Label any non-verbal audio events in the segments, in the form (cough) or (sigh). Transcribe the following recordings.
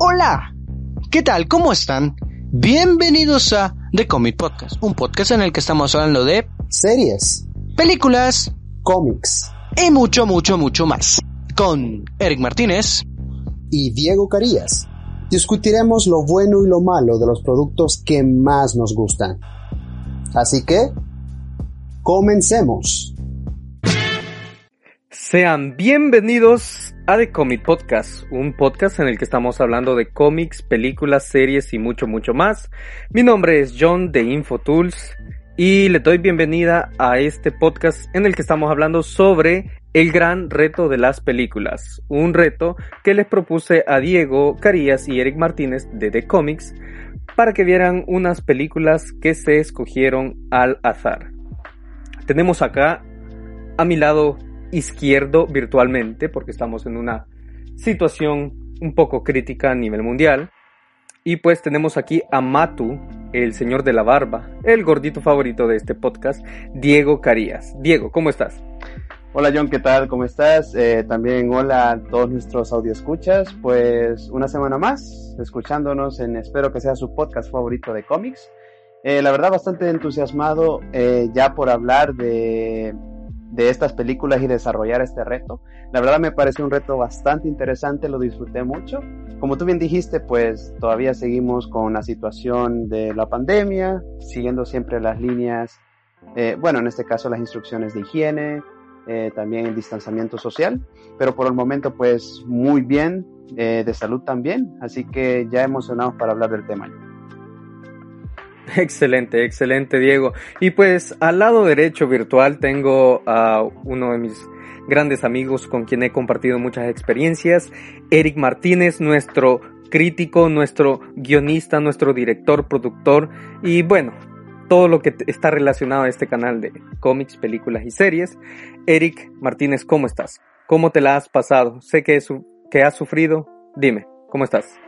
Hola, ¿qué tal? ¿Cómo están? Bienvenidos a The Comic Podcast, un podcast en el que estamos hablando de series, películas, cómics y mucho, mucho, mucho más. Con Eric Martínez y Diego Carías. Discutiremos lo bueno y lo malo de los productos que más nos gustan. Así que, comencemos. Sean bienvenidos a The Comic Podcast, un podcast en el que estamos hablando de cómics, películas, series y mucho, mucho más. Mi nombre es John de InfoTools y le doy bienvenida a este podcast en el que estamos hablando sobre el gran reto de las películas. Un reto que les propuse a Diego Carías y Eric Martínez de The Comics para que vieran unas películas que se escogieron al azar. Tenemos acá a mi lado izquierdo virtualmente, porque estamos en una situación un poco crítica a nivel mundial. Y pues tenemos aquí a Matu, el señor de la barba, el gordito favorito de este podcast, Diego Carías. Diego, ¿cómo estás? Hola John, ¿qué tal? ¿Cómo estás? Eh, también hola a todos nuestros escuchas Pues una semana más escuchándonos en espero que sea su podcast favorito de cómics. Eh, la verdad bastante entusiasmado eh, ya por hablar de de estas películas y desarrollar este reto. La verdad me parece un reto bastante interesante, lo disfruté mucho. Como tú bien dijiste, pues todavía seguimos con la situación de la pandemia, siguiendo siempre las líneas, eh, bueno, en este caso las instrucciones de higiene, eh, también el distanciamiento social, pero por el momento pues muy bien, eh, de salud también, así que ya emocionados para hablar del tema. (laughs) Excelente, excelente Diego. Y pues al lado derecho virtual tengo a uno de mis grandes amigos con quien he compartido muchas experiencias, Eric Martínez, nuestro crítico, nuestro guionista, nuestro director, productor y bueno, todo lo que está relacionado a este canal de cómics, películas y series. Eric Martínez, ¿cómo estás? ¿Cómo te la has pasado? Sé que, que has sufrido. Dime, ¿cómo estás?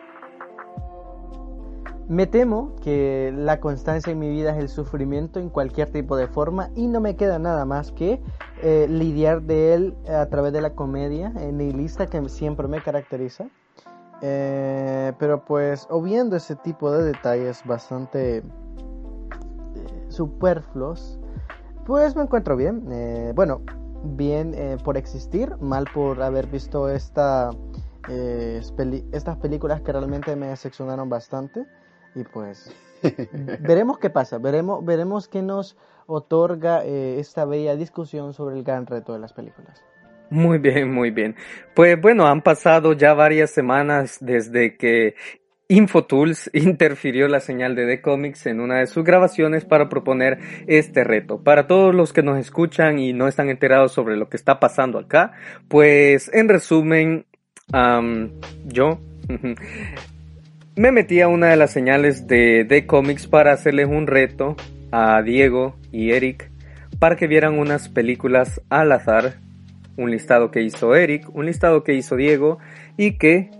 Me temo que la constancia en mi vida es el sufrimiento en cualquier tipo de forma y no me queda nada más que eh, lidiar de él a través de la comedia eh, nihilista que siempre me caracteriza. Eh, pero pues, obviando ese tipo de detalles bastante superfluos, pues me encuentro bien. bueno, bien por existir, mal por haber visto esta, estas películas que realmente me decepcionaron bastante. Y pues (laughs) veremos qué pasa, veremos, veremos qué nos otorga eh, esta bella discusión sobre el gran reto de las películas. Muy bien, muy bien. Pues bueno, han pasado ya varias semanas desde que InfoTools (laughs) interfirió la señal de The Comics en una de sus grabaciones para proponer este reto. Para todos los que nos escuchan y no están enterados sobre lo que está pasando acá, pues en resumen, yo (laughs) me metí a una de las señales de The Comics para hacerles un reto a Diego y Eric para que vieran unas películas al azar, un listado que hizo Eric, un listado que hizo Diego y que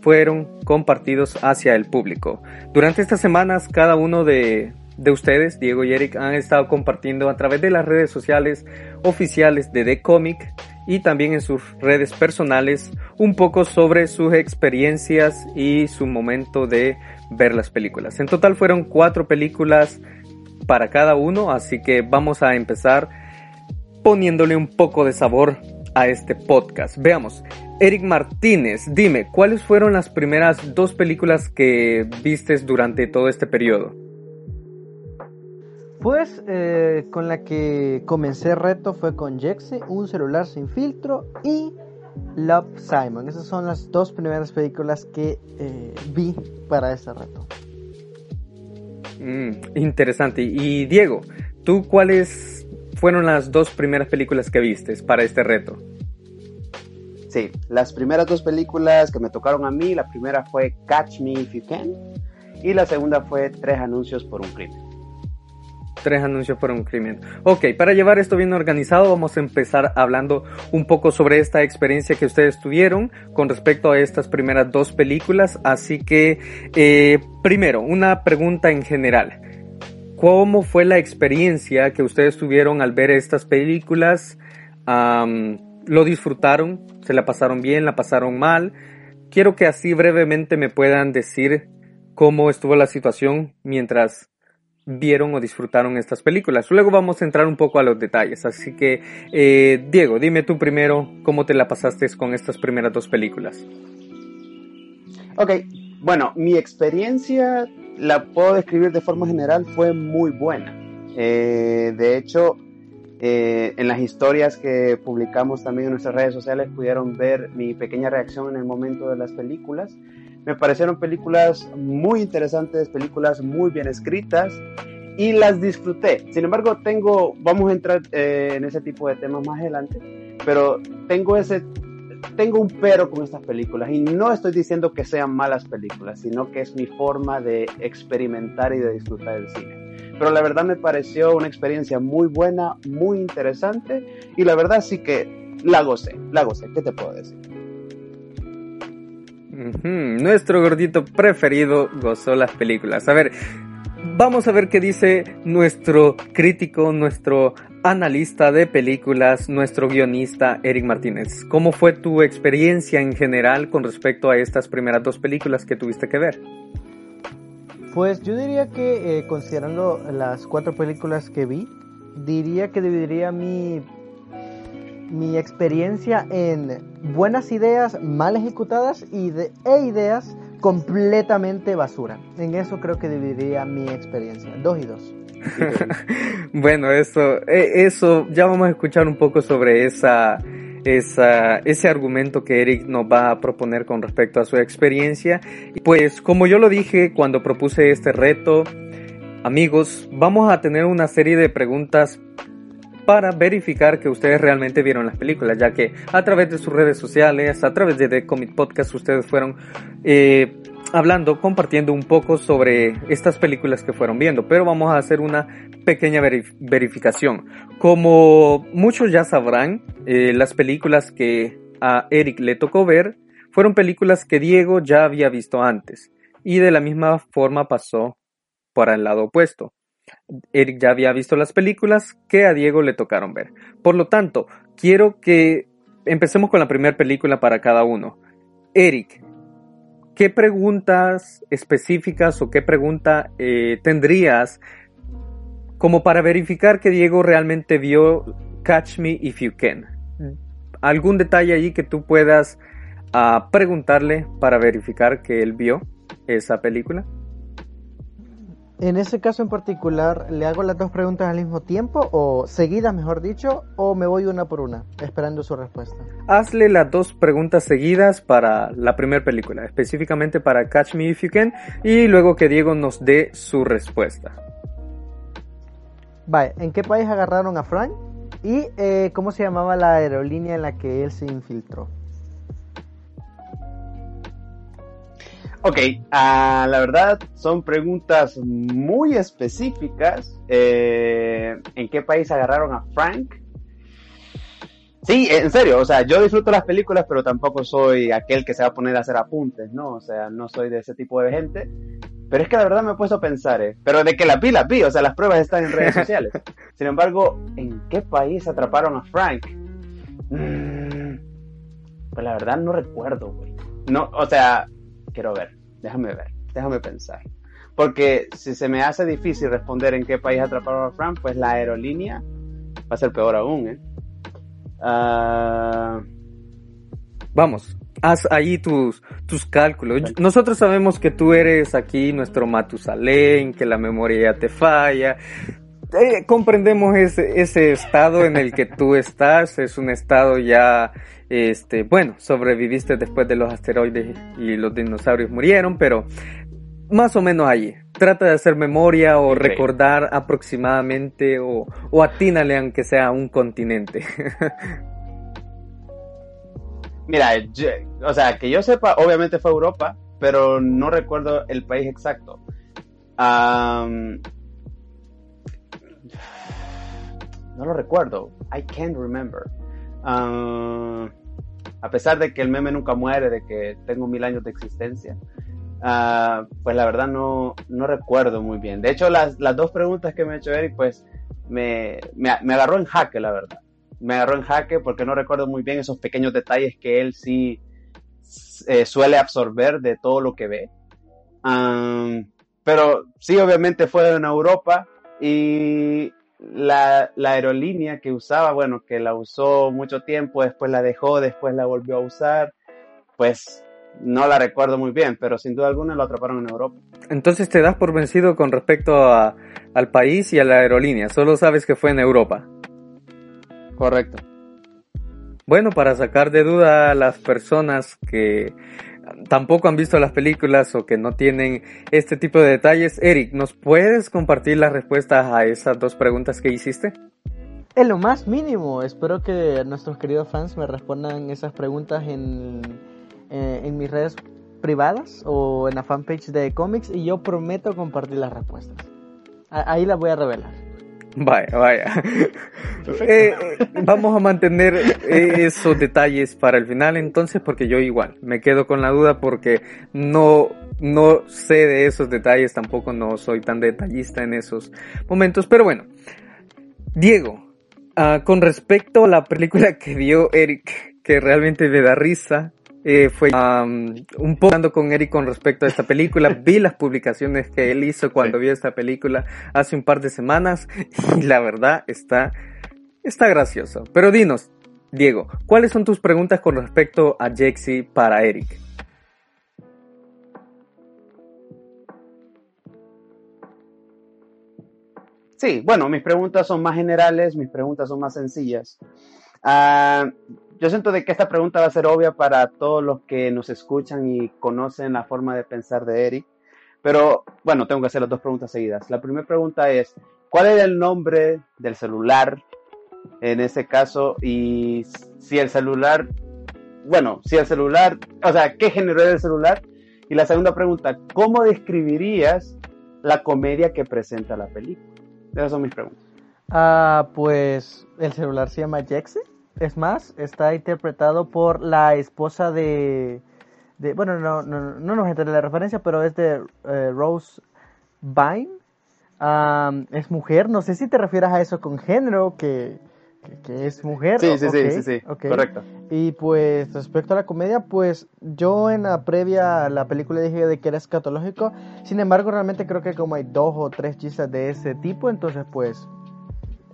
fueron compartidos hacia el público. Durante estas semanas cada uno de, de ustedes, Diego y Eric, han estado compartiendo a través de las redes sociales oficiales de The Comic y también en sus redes personales un poco sobre sus experiencias y su momento de ver las películas. En total fueron cuatro películas para cada uno, así que vamos a empezar poniéndole un poco de sabor a este podcast. Veamos, Eric Martínez, dime, ¿cuáles fueron las primeras dos películas que vistes durante todo este periodo? Pues eh, con la que comencé reto fue con Jexe, Un celular sin filtro y Love Simon. Esas son las dos primeras películas que eh, vi para este reto. Mm, interesante. Y Diego, ¿tú cuáles fueron las dos primeras películas que vistes para este reto? Sí, las primeras dos películas que me tocaron a mí, la primera fue Catch Me If You Can y la segunda fue Tres anuncios por un crimen. Tres anuncios por un crimen. Ok, para llevar esto bien organizado vamos a empezar hablando un poco sobre esta experiencia que ustedes tuvieron con respecto a estas primeras dos películas. Así que, eh, primero, una pregunta en general. ¿Cómo fue la experiencia que ustedes tuvieron al ver estas películas? ¿Lo disfrutaron? ¿Se la pasaron bien? ¿La pasaron mal? Quiero que así brevemente me puedan decir cómo estuvo la situación mientras vieron o disfrutaron estas películas. Luego vamos a entrar un poco a los detalles. Así que, eh, Diego, dime tú primero cómo te la pasaste con estas primeras dos películas. Ok, bueno, mi experiencia la puedo describir de forma general, fue muy buena. Eh, de hecho, eh, en las historias que publicamos también en nuestras redes sociales pudieron ver mi pequeña reacción en el momento de las películas. Me parecieron películas muy interesantes, películas muy bien escritas y las disfruté. Sin embargo, tengo, vamos a entrar eh, en ese tipo de temas más adelante, pero tengo ese tengo un pero con estas películas y no estoy diciendo que sean malas películas, sino que es mi forma de experimentar y de disfrutar el cine. Pero la verdad me pareció una experiencia muy buena, muy interesante y la verdad sí que la gocé, la gocé, ¿qué te puedo decir? Nuestro gordito preferido gozó las películas. A ver, vamos a ver qué dice nuestro crítico, nuestro analista de películas, nuestro guionista Eric Martínez. ¿Cómo fue tu experiencia en general con respecto a estas primeras dos películas que tuviste que ver? Pues yo diría que eh, considerando las cuatro películas que vi, diría que dividiría mi, mi experiencia en buenas ideas mal ejecutadas y de, e ideas completamente basura. En eso creo que dividiría mi experiencia. Dos y dos. (laughs) bueno, eso, e, eso, ya vamos a escuchar un poco sobre esa, esa, ese argumento que Eric nos va a proponer con respecto a su experiencia. Pues como yo lo dije cuando propuse este reto, amigos, vamos a tener una serie de preguntas para verificar que ustedes realmente vieron las películas, ya que a través de sus redes sociales, a través de The Podcast, ustedes fueron eh, hablando, compartiendo un poco sobre estas películas que fueron viendo, pero vamos a hacer una pequeña verificación. Como muchos ya sabrán, eh, las películas que a Eric le tocó ver fueron películas que Diego ya había visto antes, y de la misma forma pasó para el lado opuesto. Eric ya había visto las películas que a Diego le tocaron ver. Por lo tanto, quiero que empecemos con la primera película para cada uno. Eric, ¿qué preguntas específicas o qué pregunta eh, tendrías como para verificar que Diego realmente vio Catch Me If You Can? ¿Algún detalle allí que tú puedas ah, preguntarle para verificar que él vio esa película? En ese caso en particular, ¿le hago las dos preguntas al mismo tiempo o seguidas, mejor dicho, o me voy una por una, esperando su respuesta? Hazle las dos preguntas seguidas para la primera película, específicamente para Catch Me If You Can, y luego que Diego nos dé su respuesta. Vale, ¿en qué país agarraron a Frank? ¿Y eh, cómo se llamaba la aerolínea en la que él se infiltró? Ok, ah, la verdad son preguntas muy específicas. Eh, ¿En qué país agarraron a Frank? Sí, en serio, o sea, yo disfruto las películas, pero tampoco soy aquel que se va a poner a hacer apuntes, ¿no? O sea, no soy de ese tipo de gente. Pero es que la verdad me he puesto a pensar, ¿eh? Pero de que la vi, la vi, o sea, las pruebas están en redes (laughs) sociales. Sin embargo, ¿en qué país atraparon a Frank? Mm, pues la verdad no recuerdo, güey. No, o sea, quiero ver, déjame ver, déjame pensar. Porque si se me hace difícil responder en qué país atraparon a Frank, pues la aerolínea va a ser peor aún, ¿eh? Ah, Vamos, haz ahí tus, tus cálculos. Nosotros sabemos que tú eres aquí nuestro Matusalén, que la memoria ya te falla. Eh, comprendemos ese, ese estado en el que tú estás, es un estado ya este, bueno, sobreviviste después de los asteroides y los dinosaurios murieron, pero más o menos allí. Trata de hacer memoria o recordar aproximadamente o, o atínale aunque sea un continente. (laughs) Mira, o sea, que yo sepa, obviamente fue Europa, pero no recuerdo el país exacto. No lo recuerdo. I can't remember. a pesar de que el meme nunca muere, de que tengo mil años de existencia, ah, pues la verdad no, no recuerdo muy bien. De hecho, las, las dos preguntas que me ha hecho Eric, pues me, me, me agarró en jaque, la verdad me agarró en jaque porque no recuerdo muy bien esos pequeños detalles que él sí eh, suele absorber de todo lo que ve. pero sí, obviamente fue en Europa y la, la, aerolínea que usaba, bueno, que la usó mucho tiempo, después la dejó, después la volvió a usar, pues no la recuerdo muy bien, pero sin duda alguna lo atraparon en Europa. Entonces te das por vencido con respecto a, al país y a la aerolínea, solo sabes que fue en Europa. Correcto. Bueno, para sacar de duda a las personas que tampoco han visto las películas o que no tienen este tipo de detalles, Eric, ¿nos puedes compartir las respuestas a esas dos preguntas que hiciste? En lo más mínimo, espero que nuestros queridos fans me respondan esas preguntas en, eh, en mis redes privadas o en la fanpage de cómics y yo prometo compartir las respuestas. Ahí las voy a revelar. Vaya, vaya. Eh, eh, vamos a mantener esos detalles para el final entonces porque yo igual me quedo con la duda porque no, no sé de esos detalles, tampoco no soy tan detallista en esos momentos, pero bueno. Diego, ah, con respecto a la película que vio Eric, que realmente me da risa, eh, fue un poco hablando con Eric con respecto a esta película. (laughs) Vi las publicaciones que él hizo cuando vio esta película hace un par de semanas y la verdad está, está gracioso. Pero dinos, Diego, ¿cuáles son tus preguntas con respecto a Jexy para Eric? Sí, bueno, mis preguntas son más generales, mis preguntas son más sencillas. Uh, yo siento de que esta pregunta va a ser obvia para todos los que nos escuchan y conocen la forma de pensar de Eric. Pero bueno, tengo que hacer las dos preguntas seguidas. La primera pregunta es, ¿cuál es el nombre del celular en ese caso? Y si el celular, bueno, si el celular, o sea, ¿qué género es el celular? Y la segunda pregunta, ¿cómo describirías la comedia que presenta la película? Esas son mis preguntas. Ah, pues el celular se llama Jexy. Es más, está interpretado por la esposa de... de bueno, no, no, no nos enteré la referencia, pero es de eh, Rose Byrne. es mujer, no sé si te refieres a eso con género, que, que, es mujer. Sí, sí, sí, sí, correcto. Y pues respecto a la comedia, pues yo en la previa a la película dije de que era escatológico, sin embargo realmente creo que como hay dos o tres chistes de ese tipo, entonces pues,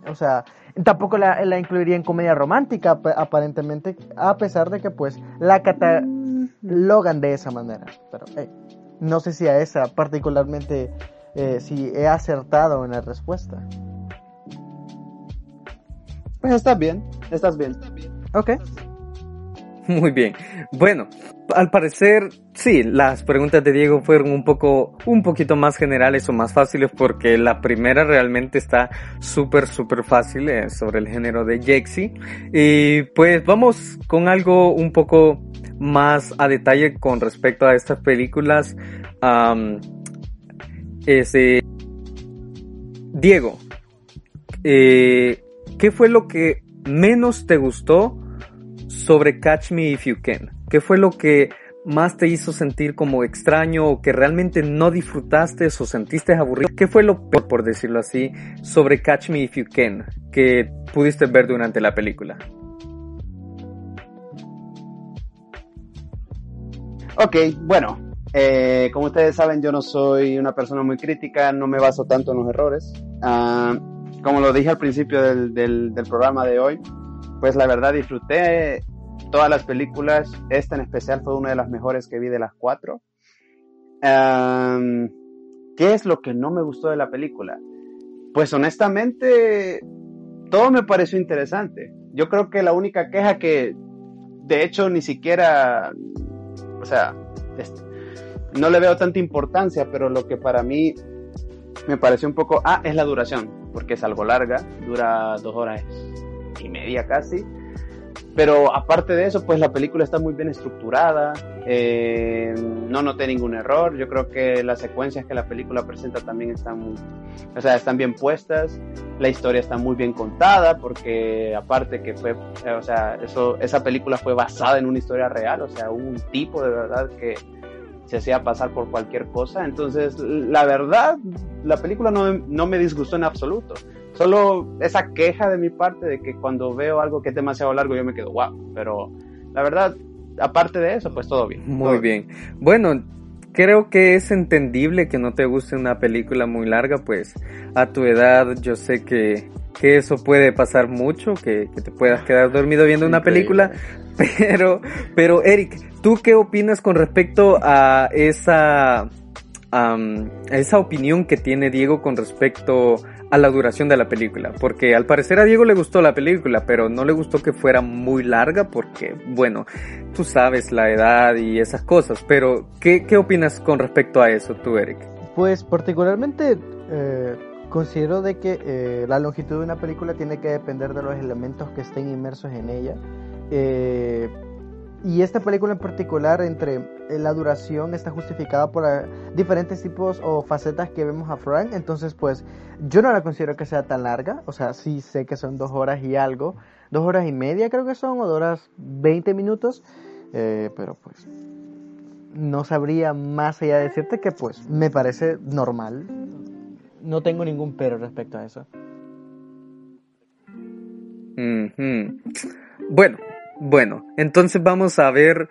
o sea, Tampoco la, incluiría en comedia romántica, aparentemente, a pesar de que pues la catalogan de esa manera. Pero no sé si a esa particularmente, eh, si he acertado en la respuesta. Pues estás bien, estás bien. Ok. Muy bien. Bueno, al parecer, sí, las preguntas de Diego fueron un poco, un poquito más generales o más fáciles porque la primera realmente está súper, súper fácil eh, sobre el género de Jexy. Y pues vamos con algo un poco más a detalle con respecto a estas películas. ese, Diego, eh, ¿qué fue lo que menos te gustó sobre Catch Me If You Can. ¿Qué fue lo que más te hizo sentir como extraño o que realmente no disfrutaste o sentiste aburrido? ¿Qué fue lo peor, por decirlo así, sobre Catch Me If You Can que pudiste ver durante la película? Ok, bueno, eh, como ustedes saben, yo no soy una persona muy crítica, no me baso tanto en los errores. Ah, como lo dije al principio del, del programa de hoy, pues la verdad disfruté todas las películas. Esta en especial fue una de las mejores que vi de las cuatro. ¿Qué es lo que no me gustó de la película? Pues honestamente, todo me pareció interesante. Yo creo que la única queja que, de hecho, ni siquiera, o sea, no le veo tanta importancia, pero lo que para mí me pareció un poco, ah, es la duración, porque es algo larga, dura dos horas y media casi. Pero aparte de eso, pues la película está muy bien estructurada, eh, no noté ningún error, yo creo que las secuencias que la película presenta también están, muy, o sea, están bien puestas, la historia está muy bien contada, porque aparte que fue, o sea, eso, esa película fue basada en una historia real, o sea, un tipo de verdad que se hacía pasar por cualquier cosa, entonces la verdad, la película no, no me disgustó en absoluto solo esa queja de mi parte de que cuando veo algo que es demasiado largo yo me quedo wow, pero la verdad, aparte de eso, pues todo bien. Muy bien. Bueno, creo que es entendible que no te guste una película muy larga, pues a tu edad yo sé que, que eso puede pasar mucho, que, que te puedas quedar dormido viendo una película, (laughs) pero, pero Eric, ¿tú qué opinas con respecto a esa, a esa opinión que tiene Diego con respecto a la duración de la película, porque al parecer a Diego le gustó la película, pero no le gustó que fuera muy larga porque, bueno, tú sabes la edad y esas cosas, pero ¿qué, qué opinas con respecto a eso tú, Eric? Pues particularmente eh, considero de que eh, la longitud de una película tiene que depender de los elementos que estén inmersos en ella. Eh, y esta película en particular, entre eh, la duración, está justificada por eh, diferentes tipos o facetas que vemos a Frank. Entonces, pues, yo no la considero que sea tan larga. O sea, sí sé que son dos horas y algo. Dos horas y media creo que son, o dos horas veinte minutos. Eh, pero pues, no sabría más allá de decirte que, pues, me parece normal. No tengo ningún pero respecto a eso. Bueno, bueno, entonces vamos a ver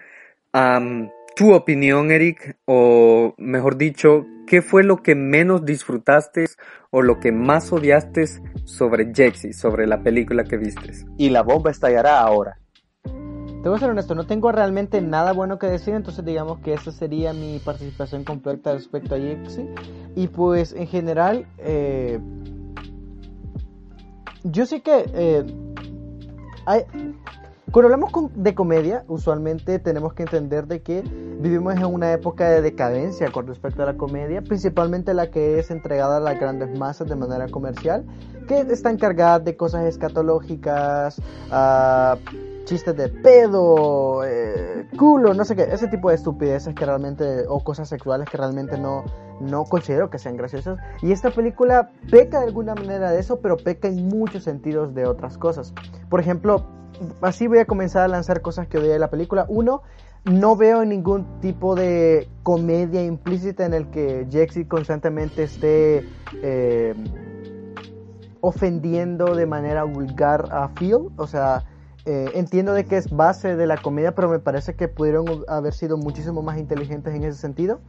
tu opinión, Eric, o mejor dicho, ¿qué fue lo que menos disfrutaste o lo que más odiaste sobre Jexy, sobre la película que viste? Y la bomba estallará ahora. Te voy a ser honesto, no tengo realmente nada bueno que decir, entonces digamos que esa sería mi participación completa respecto a Jexy. Y pues en general, eh, yo sé que eh, hay, cuando hablamos de comedia, usualmente tenemos que entender de que vivimos en una época de decadencia con respecto a la comedia, principalmente la que es entregada a las grandes masas de manera comercial, que está encargada de cosas escatológicas, uh, chistes de pedo, eh, culo, no sé qué, ese tipo de estupideces que realmente, o cosas sexuales que realmente no, no considero que sean graciosas. Y esta película peca de alguna manera de eso, pero peca en muchos sentidos de otras cosas. Por ejemplo, así voy a comenzar a lanzar cosas que odié de la película. Uno, no veo ningún tipo de comedia implícita en el que Jexy constantemente esté eh, ofendiendo de manera vulgar a Phil. O sea, eh, entiendo de que es base de la comedia, pero me parece que pudieron haber sido muchísimo más inteligentes en ese sentido.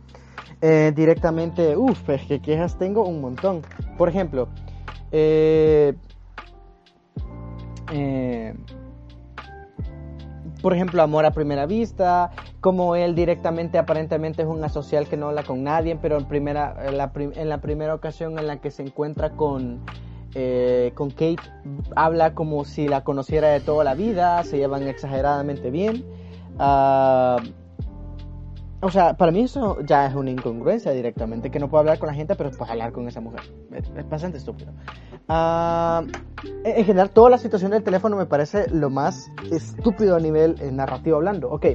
Eh, directamente, uff, es que quejas tengo un montón. Por ejemplo, eh, por ejemplo, amor a primera vista, como él directamente aparentemente es un asocial que no habla con nadie, pero en, primera, en, la, en la primera ocasión en la que se encuentra con, eh, con Kate, habla como si la conociera de toda la vida, se llevan exageradamente bien. Uh, o sea, para mí eso ya es una incongruencia directamente, que no puedo hablar con la gente, pero puedo hablar con esa mujer. Es bastante estúpido. Uh, en general, toda la situación del teléfono me parece lo más estúpido a nivel eh, narrativo hablando. Ok.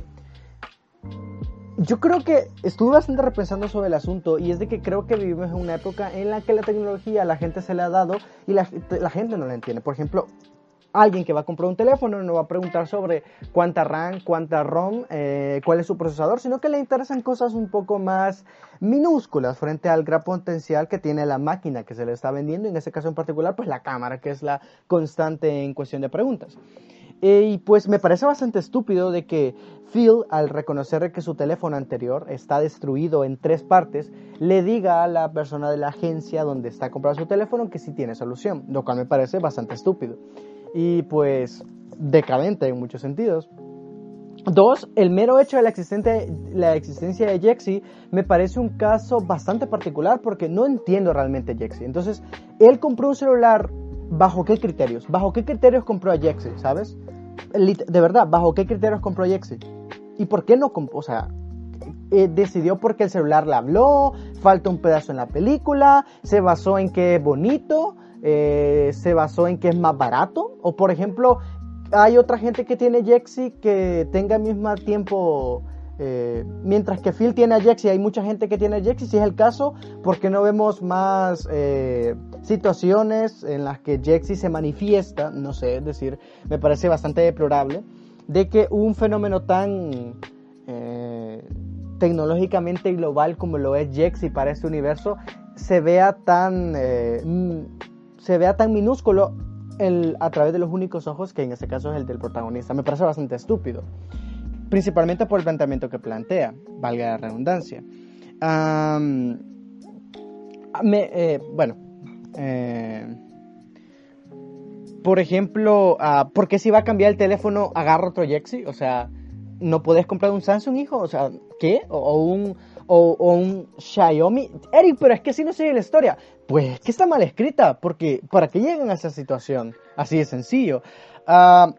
Yo creo que estuve bastante repensando sobre el asunto y es de que creo que vivimos en una época en la que la tecnología a la gente se le ha dado y la gente no la entiende. Por ejemplo, alguien que va a comprar un teléfono no va a preguntar sobre cuánta RAM, cuánta ROM, eh, cuál es su procesador, sino que le interesan cosas un poco más minúsculas frente al gran potencial que tiene la máquina que se le está vendiendo, en ese caso en particular, pues la cámara, que es la constante en cuestión de preguntas. Eh, y pues me parece bastante estúpido de que Phil, al reconocer que su teléfono anterior está destruido en tres partes, le diga a la persona de la agencia donde está comprando su teléfono que sí tiene solución, lo cual me parece bastante estúpido y pues decadente en muchos sentidos. Dos, el mero hecho de la, existente, la existencia de Jexy me parece un caso bastante particular porque no entiendo realmente Jexy. Entonces, él compró un celular bajo qué criterios? ¿Bajo qué criterios compró a Jexy? ¿Sabes? De verdad, ¿bajo qué criterios compró a Jexy? ¿Y por qué no compró? O sea, eh, decidió porque el celular le habló, falta un pedazo en la película, se basó en que es bonito, eh, se basó en que es más barato, o por ejemplo, hay otra gente que tiene Jexy que tenga al mismo tiempo eh, mientras que Phil tiene a Jexy, hay mucha gente que tiene a Jexy, si es el caso, porque no vemos más eh, situaciones en las que Jexy se manifiesta? No sé, es decir, me parece bastante deplorable de que un fenómeno tan tecnológicamente global como lo es Jexy para este universo se vea tan, se vea tan minúsculo a través de los únicos ojos que en este caso es el del protagonista. Me parece bastante estúpido principalmente por el planteamiento que plantea, valga la redundancia. Eh, bueno, eh, por ejemplo, uh, ¿por qué si va a cambiar el teléfono agarra otro Jexy? O sea, ¿no puedes comprar un Samsung, hijo? O sea, ¿qué? O, un, o, un Xiaomi. Eric, pero es que si no sigue la historia. Pues que está mal escrita, porque ¿para qué llegan a esa situación? Así de sencillo. Uh,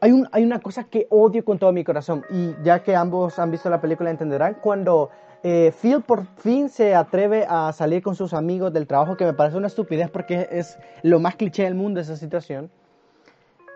hay, un, hay una cosa que odio con todo mi corazón y ya que ambos han visto la película entenderán cuando eh, Phil por fin se atreve a salir con sus amigos del trabajo que me parece una estupidez porque es lo más cliché del mundo esa situación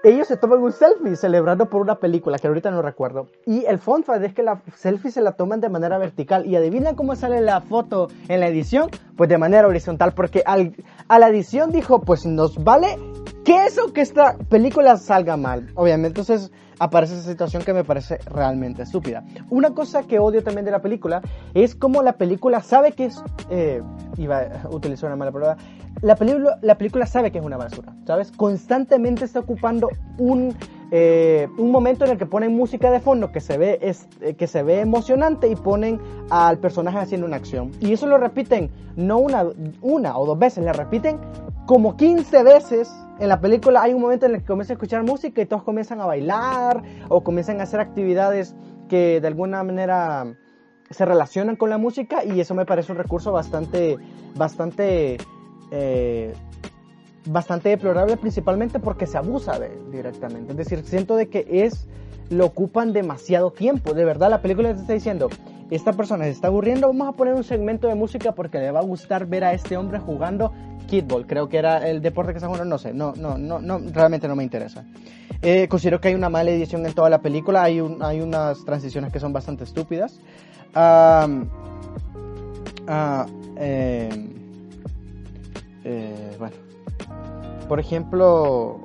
ellos se toman un selfie celebrando por una película que ahorita no recuerdo. Y el fun fact es que la selfie se la toman de manera vertical. Y adivinan cómo sale la foto en la edición? Pues de manera horizontal. Porque al, a la edición dijo, pues nos vale que eso, que esta película salga mal. Obviamente, entonces aparece esa situación que me parece realmente estúpida. Una cosa que odio también de la película es cómo la película sabe que es... Eh, iba a utilizar una mala palabra la película, la película sabe que es una basura, ¿sabes? Constantemente está ocupando un, eh, un momento en el que ponen música de fondo que se, ve, es, eh, que se ve emocionante y ponen al personaje haciendo una acción. Y eso lo repiten no una, una o dos veces, le repiten como 15 veces. En la película hay un momento en el que comienza a escuchar música y todos comienzan a bailar o comienzan a hacer actividades que de alguna manera se relacionan con la música y eso me parece un recurso bastante, bastante eh, bastante deplorable principalmente porque se abusa de directamente. Es decir, siento de que es lo ocupan demasiado tiempo. De verdad, la película te está diciendo, esta persona se está aburriendo, vamos a poner un segmento de música porque le va a gustar ver a este hombre jugando kickball. Creo que era el deporte que está jugando, no sé, no, no, no, no realmente no me interesa. Eh, considero que hay una mala edición en toda la película, hay, hay unas transiciones que son bastante estúpidas. Ah, eh, eh, bueno, por ejemplo...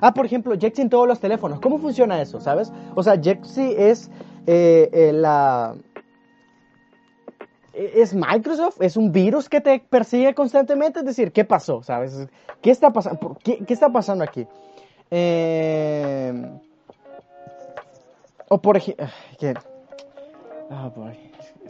Ah, por ejemplo, Jexy en todos los teléfonos. ¿Cómo funciona eso, sabes? O sea, Jexy es eh, eh, la... ¿Es Microsoft? ¿Es un virus que te persigue constantemente? Es decir, ¿qué pasó? ¿Sabes? ¿Qué está, pasando? ¿Qué, está pasando aquí? o por ejemplo... Oh,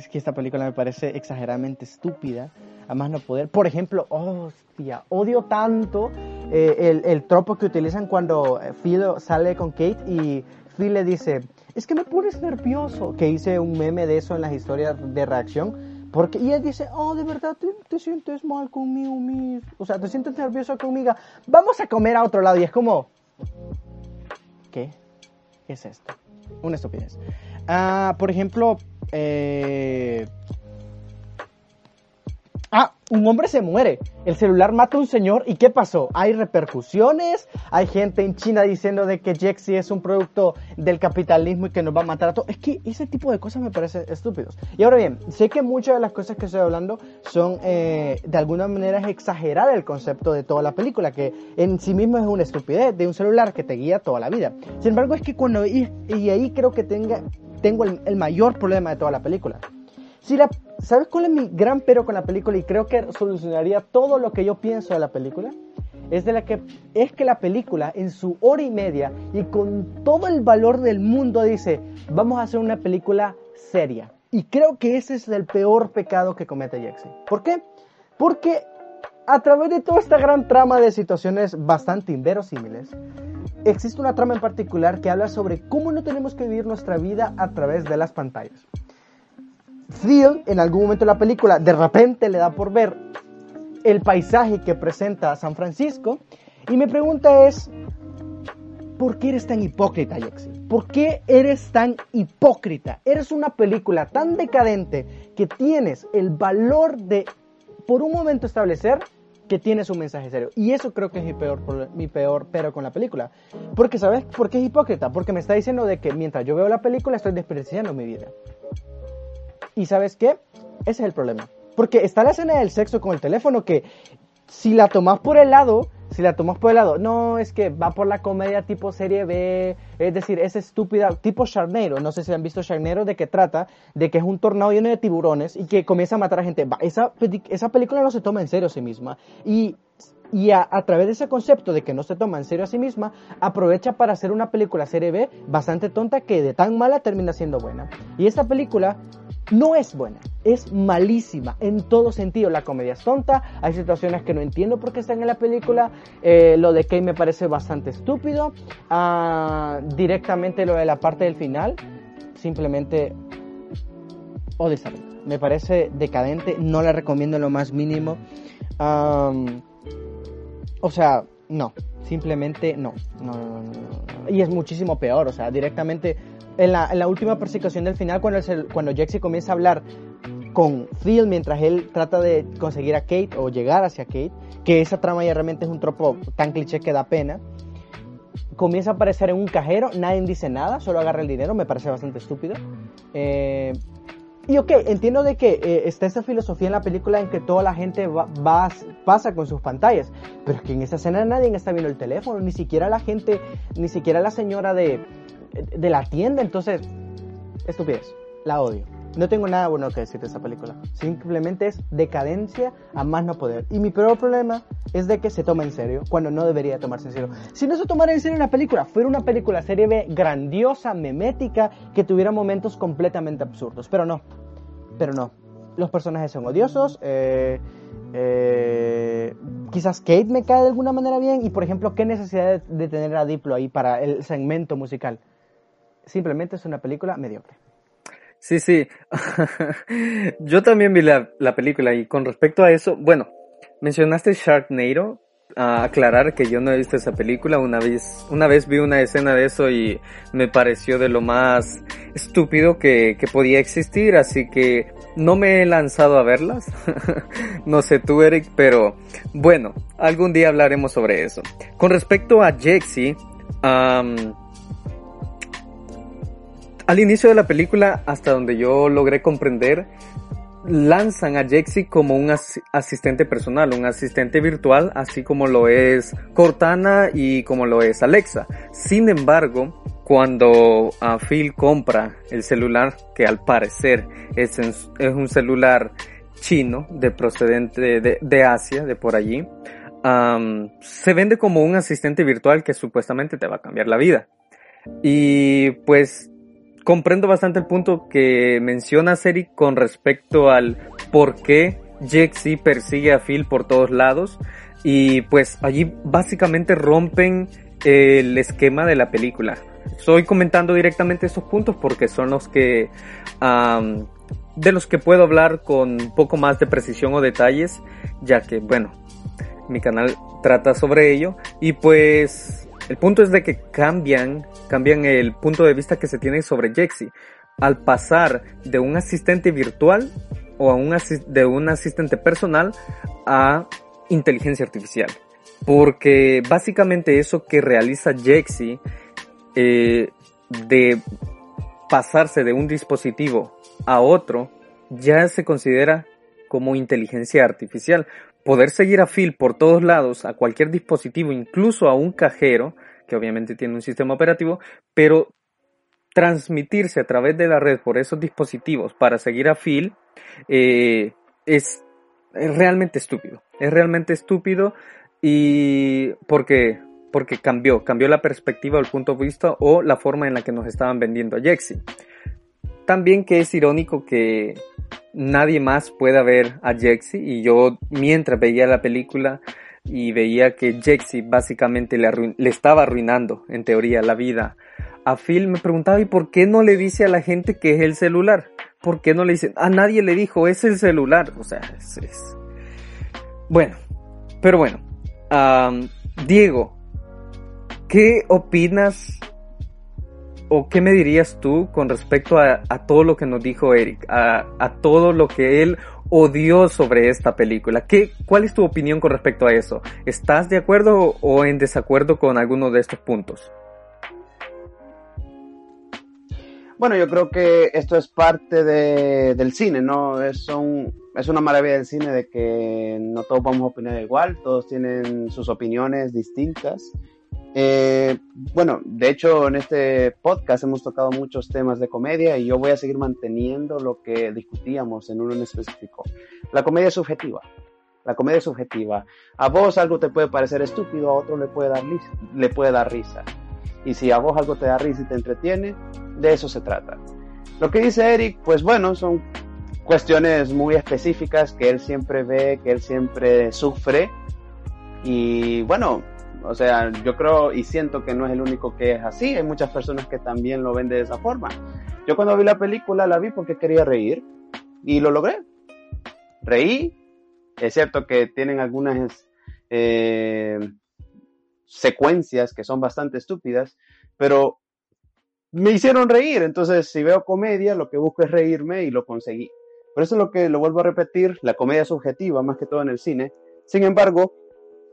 es que esta película me parece exageradamente estúpida a más no poder. Por ejemplo, hostia, odio tanto eh, el, el, tropo que utilizan cuando eh, Phil sale con Kate y Phil le dice, es que me pones nervioso, que hice un meme de eso en las historias de reacción. Porque, y él dice, oh, de verdad te, sientes mal conmigo mismo. O sea, te sientes nervioso conmigo. Vamos a comer a otro lado. Y es como, ¿qué? ¿Qué es esto? Una estupidez. Ah, por ejemplo, eh, Ah, un hombre se muere. El celular mata a un señor. ¿Y qué pasó? Hay repercusiones. Hay gente en China diciendo de que Jexy es un producto del capitalismo y que nos va a matar a todos. Es que ese tipo de cosas me parecen estúpidos. Y ahora bien, sé que muchas de las cosas que estoy hablando son eh, de alguna manera exagerar el concepto de toda la película, que en sí mismo es una estupidez de un celular que te guía toda la vida. Sin embargo, es que cuando. Y, ahí creo que tenga, tengo el mayor problema de toda la película si la, ¿Sabes cuál es mi gran pero con la película? Y creo que solucionaría todo lo que yo pienso de la película. Es, de la que, es que la película, en su hora y media y con todo el valor del mundo, dice: Vamos a hacer una película seria. Y creo que ese es el peor pecado que comete Jackson. ¿Por qué? Porque a través de toda esta gran trama de situaciones bastante inverosímiles, existe una trama en particular que habla sobre cómo no tenemos que vivir nuestra vida a través de las pantallas. Phil, en algún momento de la película, de repente le da por ver el paisaje que presenta San Francisco y mi pregunta es, ¿por qué eres tan hipócrita, Jaxi? ¿Por qué eres tan hipócrita? Eres una película tan decadente que tienes el valor de, por un momento, establecer que tiene su mensaje serio. Y eso creo que es mi peor, mi peor pero con la película. Porque, ¿sabes por qué es hipócrita? Porque me está diciendo de que mientras yo veo la película estoy desperdiciando mi vida. ¿Y sabes qué? Ese es el problema. Porque está la escena del sexo con el teléfono que si la tomas por el lado, si la tomas por el lado, no, es que va por la comedia tipo serie B, es decir, es estúpida, tipo Sharknado, no sé si han visto Sharknado, de qué trata, de que es un tornado lleno de tiburones y que comienza a matar a gente. esa, esa película no se toma en serio a sí misma y, y a, a, través de ese concepto de que no se toma en serio a sí misma, aprovecha para hacer una película serie B bastante tonta que de tan mala termina siendo buena. Y esta película no es buena, es malísima en todo sentido. La comedia es tonta, hay situaciones que no entiendo por qué están en la película. Eh, lo de Kay me parece bastante estúpido. Ah, directamente lo de la parte del final, simplemente o Me parece decadente, no la recomiendo en lo más mínimo. o sea, no, simplemente no. No, no, no. Y es muchísimo peor, o sea, directamente en la, última persecución del final, cuando, el, cuando comienza a hablar con Phil mientras él trata de conseguir a Kate o llegar hacia Kate, que esa trama ya realmente es un tropo tan cliché que da pena. Comienza a aparecer en un cajero, nadie dice nada, solo agarra el dinero, me parece bastante estúpido. Eh, y ok, entiendo de que eh, está esa filosofía en la película en que toda la gente va, pasa con sus pantallas, pero es que en esa escena nadie está viendo el teléfono, ni siquiera la gente, ni siquiera la señora de, de la tienda, entonces, estupidez, la odio. No tengo nada bueno que decir de esa película. Simplemente es decadencia a más no poder. Y mi peor problema es de que se toma en serio cuando no debería tomarse en serio. Si no se tomara en serio una película, fuera una película serie B grandiosa, memética, que tuviera momentos completamente absurdos. Pero no. Pero no. Los personajes son odiosos. Eh, eh, quizás Kate me cae de alguna manera bien. Y por ejemplo, ¿qué necesidad de tener a Diplo ahí para el segmento musical? Simplemente es una película mediocre. Sí, sí. (laughs) Yo también vi la, película y con respecto a eso, bueno, mencionaste Sharknado. A aclarar que yo no he visto esa película. Una vez, una vez vi una escena de eso y me pareció de lo más estúpido que, que podía existir. Así que no me he lanzado a verlas. (laughs) no sé tú, Eric, pero bueno, algún día hablaremos sobre eso. Con respecto a Jexy, al inicio de la película, hasta donde yo logré comprender, lanzan a Jexy como un asistente personal, un asistente virtual, así como lo es Cortana y como lo es Alexa. Sin embargo, cuando a Phil compra el celular, que al parecer es, un celular chino de procedente de, Asia, de por allí, se vende como un asistente virtual que supuestamente te va a cambiar la vida. Y pues comprendo bastante el punto que menciona Seri con respecto al por qué Jexy persigue a Phil por todos lados y pues allí básicamente rompen el esquema de la película. Estoy comentando directamente esos puntos porque son los que de los que puedo hablar con un poco más de precisión o detalles, ya que bueno, mi canal trata sobre ello y pues el punto es de que cambian, cambian el punto de vista que se tiene sobre Jexy. Al pasar de un asistente virtual o a un de un asistente personal a inteligencia artificial. Porque básicamente eso que realiza Jexy eh, de pasarse de un dispositivo a otro ya se considera como inteligencia artificial poder seguir a Phil por todos lados, a cualquier dispositivo, incluso a un cajero, que obviamente tiene un sistema operativo, pero transmitirse a través de la red por esos dispositivos para seguir a Phil eh, es, realmente estúpido. Es realmente estúpido y porque, porque cambió, cambió la perspectiva, el punto de vista o la forma en la que nos estaban vendiendo a Jexy. También que es irónico que nadie más pueda ver a Jexy y yo mientras veía la película y veía que Jexy básicamente le, estaba arruinando en teoría la vida a Phil me preguntaba y por qué no le dice a la gente que es el celular ¿por qué no le dice? a nadie le dijo es el celular o sea es, bueno pero bueno Diego ¿qué opinas o qué me dirías tú con respecto a, todo lo que nos dijo Eric, a, todo lo que él odió sobre esta película. ¿Qué, ¿Cuál es tu opinión con respecto a eso? ¿Estás de acuerdo o en desacuerdo con alguno de estos puntos? Bueno, yo creo que esto es parte de, del cine, ¿no? Es, es una maravilla del cine de que no todos vamos a opinar igual, todos tienen sus opiniones distintas. Eh, bueno, de hecho en este podcast hemos tocado muchos temas de comedia y yo voy a seguir manteniendo lo que discutíamos en uno en específico. La comedia es subjetiva. La comedia es subjetiva. A vos algo te puede parecer estúpido, a otro le puede dar, le puede dar risa. Y si a vos algo te da risa y te entretiene, de eso se trata. Lo que dice Eric, pues bueno, son cuestiones muy específicas que él siempre ve, que él siempre sufre. Y bueno, o sea, yo creo y siento que no es el único que es así. Hay muchas personas que también lo ven de esa forma. Yo cuando vi la película la vi porque quería reír y lo logré. Reí. Es cierto que tienen algunas eh, secuencias que son bastante estúpidas, pero me hicieron reír. Entonces, si veo comedia, lo que busco es reírme y lo conseguí. Por eso es lo que lo vuelvo a repetir, la comedia subjetiva, más que todo en el cine. Sin embargo,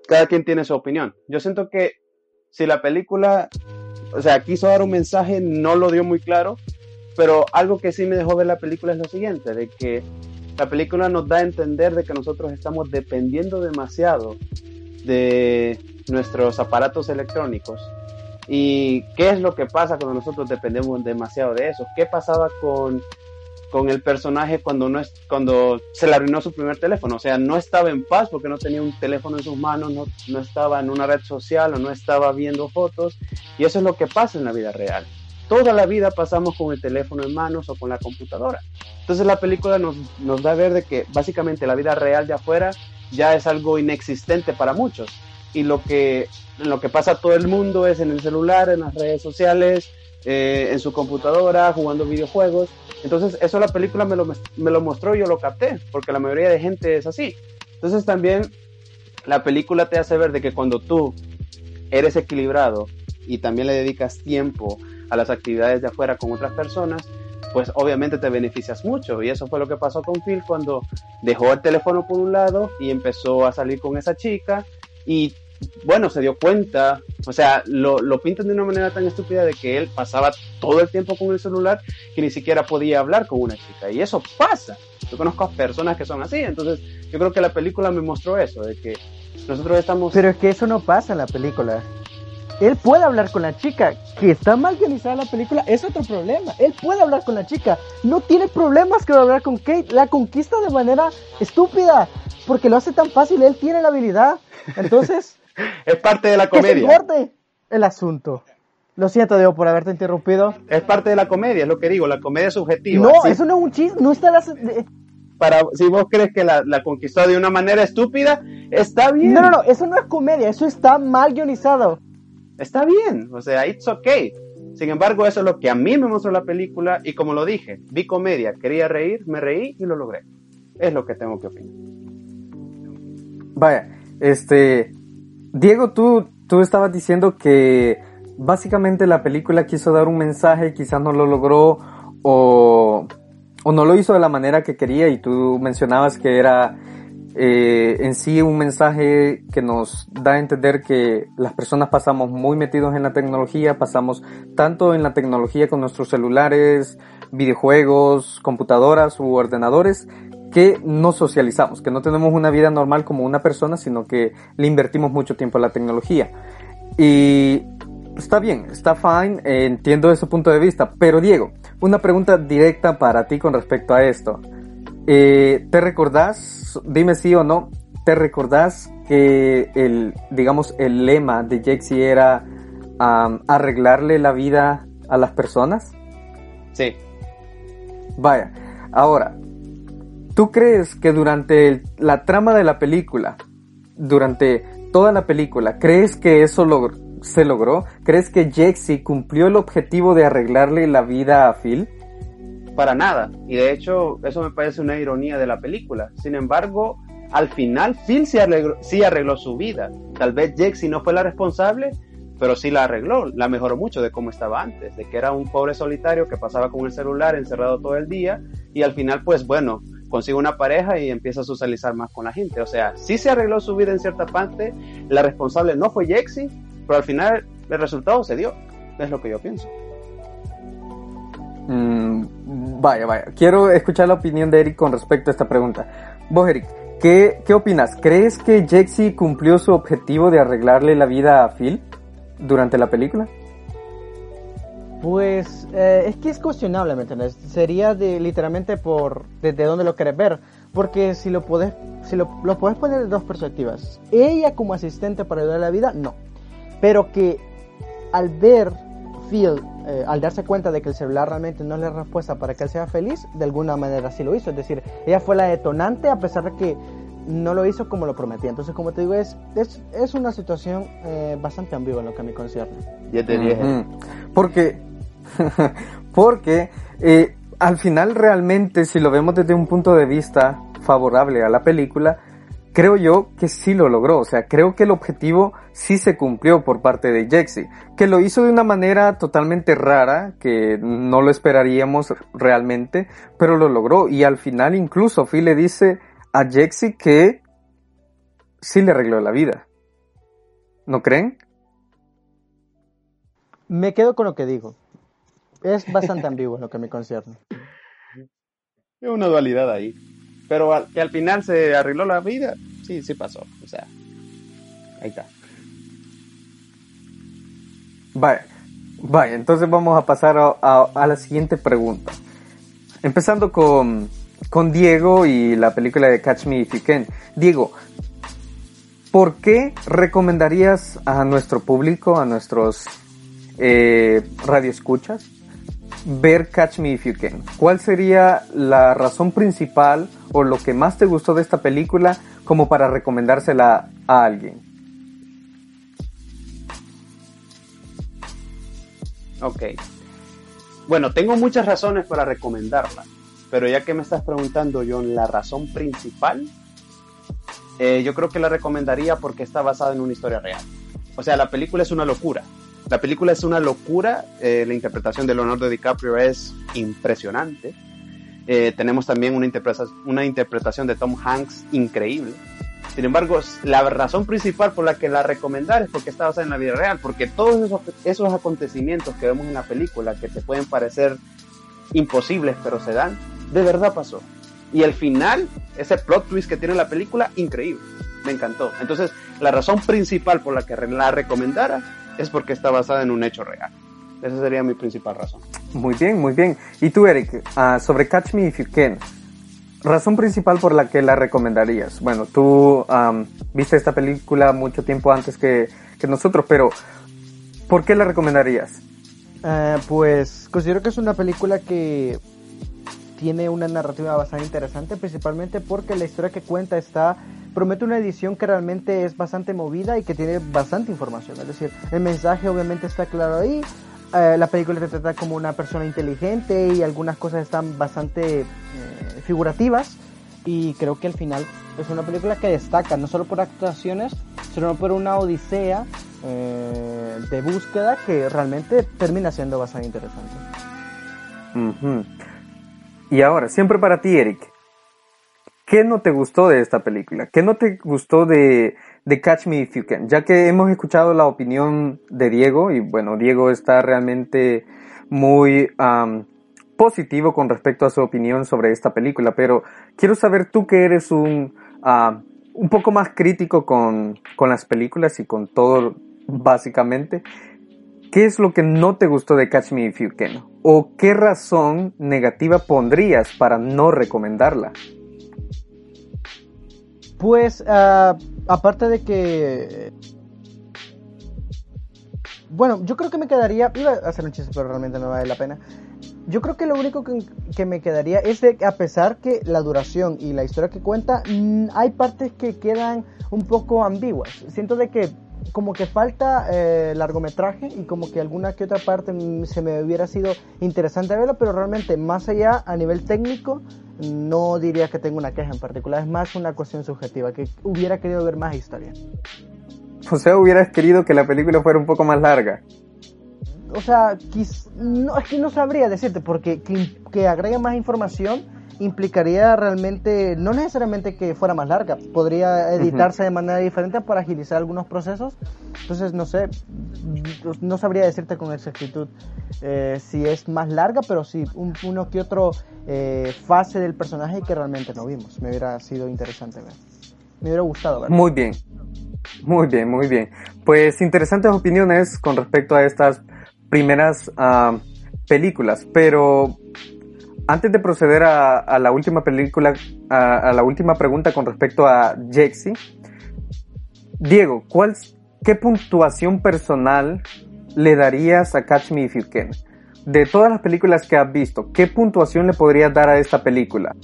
cada quien tiene su opinión. Yo siento que si la película, o sea, quiso dar un mensaje, no lo dio muy claro, pero algo que sí me dejó ver la película es lo siguiente, de que la película nos da a entender de que nosotros estamos dependiendo demasiado de nuestros aparatos electrónicos. ¿Y qué es lo que pasa cuando nosotros dependemos demasiado de eso? ¿Qué pasaba con, con el personaje cuando, no es, cuando se le arruinó su primer teléfono? O sea, no estaba en paz porque no tenía un teléfono en sus manos, no, no estaba en una red social o no estaba viendo fotos. Y eso es lo que pasa en la vida real. Toda la vida pasamos con el teléfono en manos o con la computadora. Entonces la película nos, nos da a ver de que básicamente la vida real de afuera ya es algo inexistente para muchos y lo que, lo que pasa todo el mundo es en el celular, en las redes sociales, eh, en su computadora, jugando videojuegos. Entonces eso la película me lo, me lo mostró y yo lo capté, porque la mayoría de gente es así. Entonces también la película te hace ver de que cuando tú eres equilibrado y también le dedicas tiempo a las actividades de afuera con otras personas, pues obviamente te beneficias mucho. Y eso fue lo que pasó con Phil cuando dejó el teléfono por un lado y empezó a salir con esa chica y bueno, se dio cuenta, o sea, lo, lo, pintan de una manera tan estúpida de que él pasaba todo el tiempo con el celular que ni siquiera podía hablar con una chica. Y eso pasa. Yo conozco a personas que son así, entonces yo creo que la película me mostró eso, de que nosotros estamos... Pero es que eso no pasa en la película. Él puede hablar con la chica, que está mal guionizada la película, es otro problema. Él puede hablar con la chica, no tiene problemas que hablar con Kate, la conquista de manera estúpida, porque lo hace tan fácil, él tiene la habilidad. Entonces... (laughs) es parte de la comedia. Se el asunto. Lo siento, Diego, por haberte interrumpido. Es parte de la comedia, es lo que digo, la comedia es subjetiva. No, eso no es un chiste, no está la... Para, si vos crees que la, la, conquistó de una manera estúpida, está bien. No, no, no, eso no es comedia, eso está mal guionizado. Está bien, o sea, it's okay. Sin embargo, eso es lo que a mí me mostró la película y como lo dije, vi comedia, quería reír, me reí y lo logré. Es lo que tengo que opinar. Vaya, este, Diego, tú, tú estabas diciendo que básicamente la película quiso dar un mensaje, quizás no lo logró o, o no lo hizo de la manera que quería y tú mencionabas que era eh, en sí un mensaje que nos da a entender que las personas pasamos muy metidos en la tecnología, pasamos tanto en la tecnología con nuestros celulares, videojuegos, computadoras u ordenadores, que no socializamos, que no tenemos una vida normal como una persona, sino que le invertimos mucho tiempo a la tecnología. Y está bien, está fine, entiendo ese punto de vista, pero Diego, una pregunta directa para ti con respecto a esto. Eh, ¿Te recordás, dime sí o no, ¿te recordás que el, digamos, el lema de Jexy era arreglarle la vida a las personas? Sí. Vaya, ahora, ¿Tú crees que durante la trama de la película, durante toda la película, crees que eso se logró? ¿Crees que Jexy cumplió el objetivo de arreglarle la vida a Phil? Para nada. Y de hecho, eso me parece una ironía de la película. Sin embargo, al final Phil sí arregló su vida. Tal vez Jexy no fue la responsable, pero sí la arregló, la mejoró mucho de cómo estaba antes, de que era un pobre solitario que pasaba con el celular encerrado todo el día y al final pues bueno, consigue una pareja y empieza a socializar más con la gente. O sea, sí se arregló su vida en cierta parte, la responsable no fue Jexy, pero al final el resultado se dio. Es lo que yo pienso. Mm, vaya, vaya. Quiero escuchar la opinión de Eric con respecto a esta pregunta. Vos, Eric, ¿qué, qué opinas? ¿Crees que Jexy cumplió su objetivo de arreglarle la vida a Phil durante la película? Pues eh, es que es cuestionable, ¿me entiendes? Sería de literalmente por desde dónde lo quieres ver, porque si lo puedes si lo, lo puedes poner de dos perspectivas. Ella como asistente para ayudar a la vida, no. Pero que al ver Phil, eh, al darse cuenta de que el celular realmente no es la respuesta para que él sea feliz, de alguna manera sí lo hizo. Es decir, ella fue la detonante a pesar de que no lo hizo como lo prometía. Entonces, como te digo, es, es, es una situación eh, bastante ambigua en lo que me concierne. Ya te dije. Ujú. Porque, (laughs) porque eh, al final realmente, si lo vemos desde un punto de vista favorable a la película, creo yo que sí lo logró. O sea, creo que el objetivo sí se cumplió por parte de Jexy. Que lo hizo de una manera totalmente rara, que no lo esperaríamos realmente, pero lo logró. Y al final incluso Phil le dice a Jexy que sí le arregló la vida. ¿No creen? Me quedo con lo que digo. Es bastante ambiguo en lo que me concierne. Es una dualidad ahí. Pero al- que al final se arregló la vida, sí, sí pasó. O sea, ahí está. Vaya, vaya, entonces vamos a pasar a, a- a la siguiente pregunta. Empezando con, con Diego y la película de Catch Me If You Can. Diego, ¿por qué recomendarías a nuestro público, a nuestros eh, radioescuchas, ver Catch Me If You Can? ¿Cuál sería la razón principal o lo que más te gustó de esta película como para recomendársela a alguien? Ok. Bueno, tengo muchas razones para recomendarla, pero ya que me estás preguntando, John, la razón principal, eh, yo creo que la recomendaría porque está basada en una historia real. O sea, la película es una locura. La película es una locura, eh, la interpretación de Leonardo DiCaprio es impresionante. Eh, tenemos también una, interpreta- una interpretación de Tom Hanks increíble. Sin embargo, la razón principal por la que la recomendar es porque está basada en la vida real, porque todos esos, esos acontecimientos que vemos en la película, que te pueden parecer imposibles, pero se dan, de verdad pasó. Y el final, ese plot twist que tiene la película, increíble. Me encantó. Entonces, la razón principal por la que la recomendara es porque está basada en un hecho real. Esa sería mi principal razón. Muy bien, muy bien. Y tú, Eric, ah, sobre Catch Me If You Can, razón principal por la que la recomendarías. Bueno, tú viste esta película mucho tiempo antes que, que nosotros, pero ¿por qué la recomendarías? Eh, pues considero que es una película que tiene una narrativa bastante interesante, principalmente porque la historia que cuenta está promete una edición que realmente es bastante movida y que tiene bastante información. Es decir, el mensaje obviamente está claro ahí. eh, la película te trata como una persona inteligente y algunas cosas están bastante eh, figurativas. Y creo que al final es una película que destaca no solo por actuaciones, sino por una odisea eh, de búsqueda que realmente termina siendo bastante interesante. Y ahora, siempre para ti, Eric, ¿qué no te gustó de esta película? ¿Qué no te gustó de, de Catch Me If You Can? Ya que hemos escuchado la opinión de Diego, y bueno, Diego está realmente muy positivo con respecto a su opinión sobre esta película, pero quiero saber tú que eres un, am, un poco más crítico con, con las películas y con todo, básicamente. ¿Qué es lo que no te gustó de Catch Me If You Can? ¿O qué razón negativa pondrías para no recomendarla? Pues, ah, aparte de que... Bueno, yo creo que me quedaría... Iba a hacer un chiste, pero realmente no vale la pena. Yo creo que lo único que, que me quedaría es de que a pesar que la duración y la historia que cuenta, mm, hay partes que quedan un poco ambiguas. Siento de que como que falta eh, largometraje y como que alguna que otra parte se me hubiera sido interesante verlo, pero realmente más allá a nivel técnico no diría que tengo una queja en particular, es más una cuestión subjetiva, que hubiera querido ver más historia. O sea, hubieras querido que la película fuera un poco más larga. O sea, quiz- no, es que no sabría decirte, porque que, que agregue más información implicaría realmente, no necesariamente que fuera más larga, podría editarse de manera diferente para agilizar algunos procesos. Entonces, no sé, no sabría decirte con exactitud eh, si es más larga, pero sí un, uno que otro eh, fase del personaje que realmente no vimos. Me hubiera sido interesante ver. Me hubiera gustado ver. Muy bien. Muy bien, muy bien. Pues interesantes opiniones con respecto a estas primeras uh, películas, pero antes de proceder a, a la última película, a, a, la última pregunta con respecto a Jexy, Diego, ¿cuál, ¿qué puntuación personal le darías a Catch Me If You Can? De todas las películas que has visto, ¿qué puntuación le podrías dar a esta película?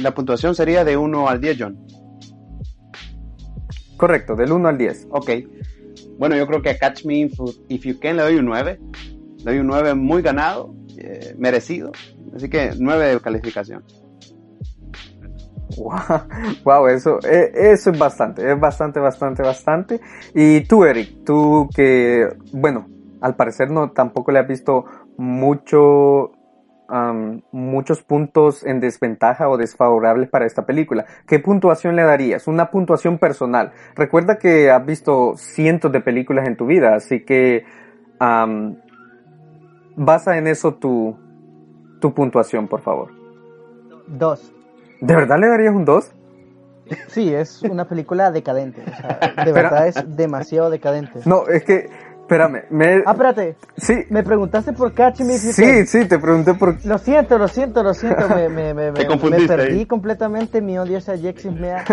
La puntuación sería de 1 al 10, John. Correcto, del 1 al 10. Ok. Bueno, yo creo que a Catch Me If You Can le doy un 9. Le doy un 9 muy ganado, eh, merecido. Así que 9 de calificación. Wow, wow (laughs) eso, eh, eso es bastante, es bastante, bastante, bastante. Y tú, Eric, tú que, bueno, al parecer no tampoco le has visto mucho, um, muchos puntos en desventaja o desfavorables para esta película. ¿Qué puntuación le darías? Una puntuación personal. Recuerda que has visto cientos de películas en tu vida, así que um, basa en eso tu, tu puntuación, por favor. Dos. ¿De verdad le darías un 2? Sí, es una película decadente. O sea, de verdad es demasiado decadente. No, es que, espérame. Me... Ah, espérate. Sí. Me preguntaste por Catch Me If You Sí, Can. sí, te pregunté por... Lo siento, lo siento, lo siento. Me, me, me, (laughs) Te me- confundiste me perdí ahí. completamente. Mi odio hacia Jexy me ha,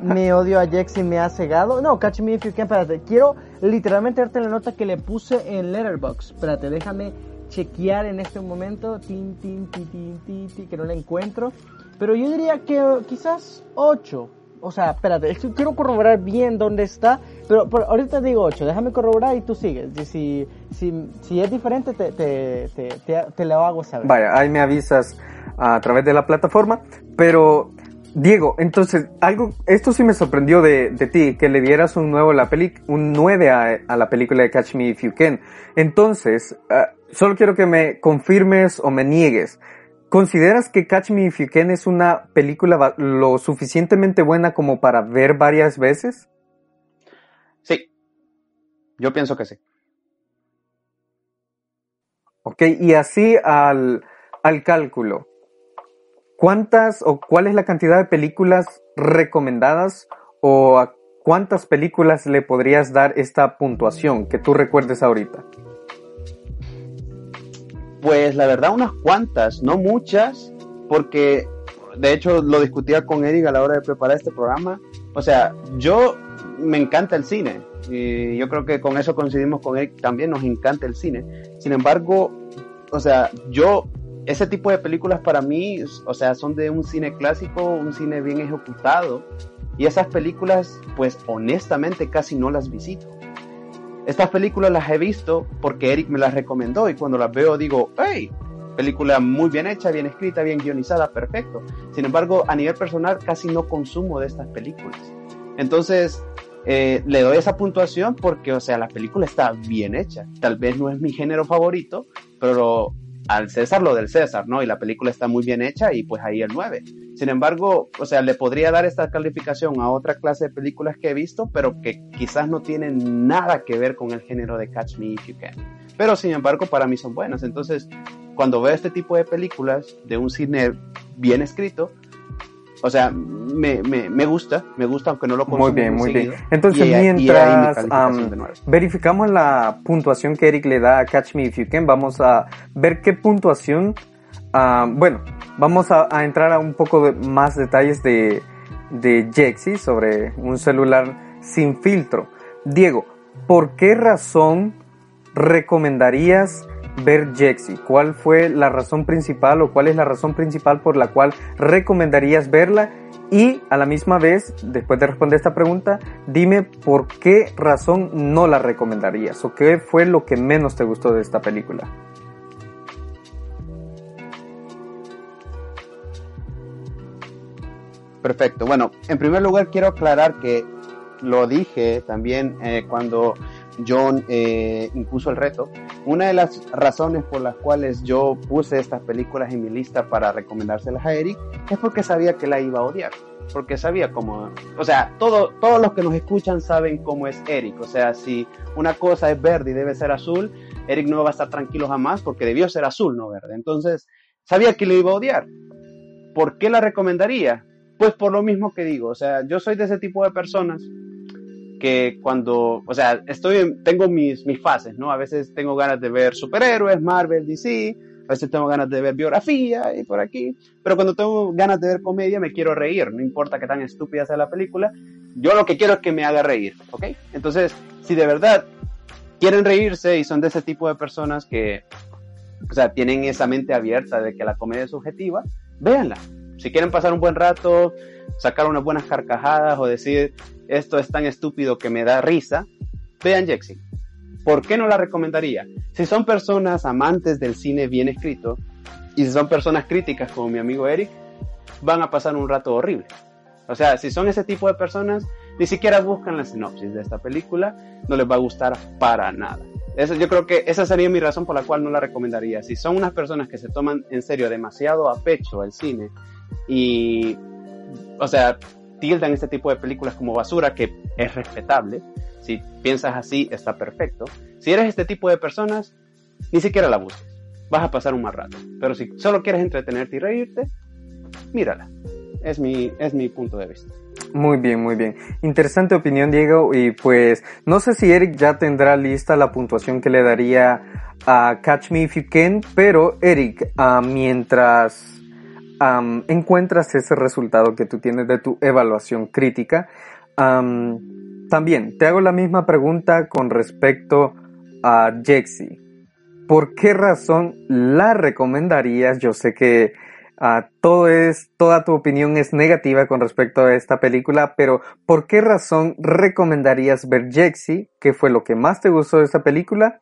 mi odio a Jexy me ha cegado. No, Catch Me If You Can, espérate. Quiero literalmente darte la nota que le puse en Letterboxd. Espérate, déjame chequear en este momento. Tin, tin, tin, tin, que no la encuentro. Pero yo diría que eh, quizás 8. O sea, espérate, es que quiero corroborar bien dónde está. Pero, pero ahorita digo 8, déjame corroborar y tú sigues. Si, si, si es diferente, te, te, te, te, lo hago saber. Vaya, ahí me avisas a través de la plataforma. Pero, Diego, entonces, algo, esto sí me sorprendió de, de ti, que le dieras un nuevo la peli, un 9 a, a la película de Catch Me If You Can. Entonces, ah, solo quiero que me confirmes o me niegues. ¿Consideras que Catch Me If You Can es una película lo suficientemente buena como para ver varias veces? Sí. Yo pienso que sí. Ok, y así al, al cálculo. ¿Cuántas o cuál es la cantidad de películas recomendadas o a cuántas películas le podrías dar esta puntuación que tú recuerdes ahorita? Pues la verdad unas cuantas, no muchas, porque de hecho lo discutía con Eric a la hora de preparar este programa. O sea, yo me encanta el cine y yo creo que con eso coincidimos con Eric, también nos encanta el cine. Sin embargo, o sea, yo ese tipo de películas para mí, o sea, son de un cine clásico, un cine bien ejecutado y esas películas, pues honestamente casi no las visito. Estas películas las he visto porque Eric me las recomendó y cuando las veo digo, hey, película muy bien hecha, bien escrita, bien guionizada, perfecto. Sin embargo, a nivel personal casi no consumo de estas películas. Entonces, eh, le doy esa puntuación porque, o sea, la película está bien hecha. Tal vez no es mi género favorito, pero al César lo del César, ¿no? Y la película está muy bien hecha y pues ahí el 9. Sin embargo, o sea, le podría dar esta calificación a otra clase de películas que he visto, pero que quizás no tienen nada que ver con el género de Catch Me If You Can. Pero sin embargo, para mí son buenas. Entonces, cuando veo este tipo de películas de un cine bien escrito, o sea, me, me, me gusta, me gusta aunque no lo consumo Muy bien, muy bien. Entonces, Y- y mientras nueve. verificamos la puntuación que Eric le da a Catch Me If You Can, vamos a ver qué puntuación, ah, bueno, vamos a, a entrar a un poco de más detalles de, de Jexy sobre un celular sin filtro. Diego, ¿por qué razón recomendarías ver Jexy? ¿Cuál fue la razón principal o cuál es la razón principal por la cual recomendarías verla? Y a la misma vez, después de responder esta pregunta, dime por qué razón no la recomendarías o qué fue lo que menos te gustó de esta película. Perfecto. Bueno, en primer lugar quiero aclarar que lo dije también eh, cuando John eh, impuso el reto, una de las razones por las cuales yo puse estas películas en mi lista para recomendárselas a Eric es porque sabía que la iba a odiar. Porque sabía cómo, o sea, todo, todos los que nos escuchan saben cómo es Eric. O sea, si una cosa es verde y debe ser azul, Eric no va a estar tranquilo jamás porque debió ser azul, no verde. Entonces, sabía que lo iba a odiar. ¿Por qué la recomendaría? Pues por lo mismo que digo, o sea, yo soy de ese tipo de personas que cuando, o sea, estoy, tengo mis, mis fases, ¿no? A veces tengo ganas de ver superhéroes, Marvel, DC, a veces tengo ganas de ver biografía y por aquí, pero cuando tengo ganas de ver comedia me quiero reír, no importa qué tan estúpida sea la película, yo lo que quiero es que me haga reír, ¿ok? Entonces, si de verdad quieren reírse y son de ese tipo de personas que, o sea, tienen esa mente abierta de que la comedia es subjetiva, véanla. Si quieren pasar un buen rato, sacar unas buenas carcajadas o decir, esto es tan estúpido que me da risa, vean Jexy. ¿Por qué no la recomendaría? Si son personas amantes del cine bien escrito y si son personas críticas como mi amigo Eric, van a pasar un rato horrible. O sea, si son ese tipo de personas, ni siquiera buscan la sinopsis de esta película, no les va a gustar para nada. Yo creo que esa sería mi razón por la cual no la recomendaría. Si son unas personas que se toman en serio demasiado a pecho el cine y, o sea, tildan este tipo de películas como basura, que es respetable. Si piensas así, está perfecto. Si eres este tipo de personas, ni siquiera la busques. Vas a pasar un mal rato. Pero si solo quieres entretenerte y reírte, mírala. Es mi, es mi punto de vista. Muy bien, muy bien. Interesante opinión, Diego. Y pues, no sé si Eric ya tendrá lista la puntuación que le daría a Catch Me If You Can, pero Eric, uh, mientras encuentras ese resultado que tú tienes de tu evaluación crítica. también te hago la misma pregunta con respecto a Jexy. ¿Por qué razón la recomendarías? Yo sé que ah, todo es, toda tu opinión es negativa con respecto a esta película, pero ¿por qué razón recomendarías ver Jexy? ¿Qué fue lo que más te gustó de esta película?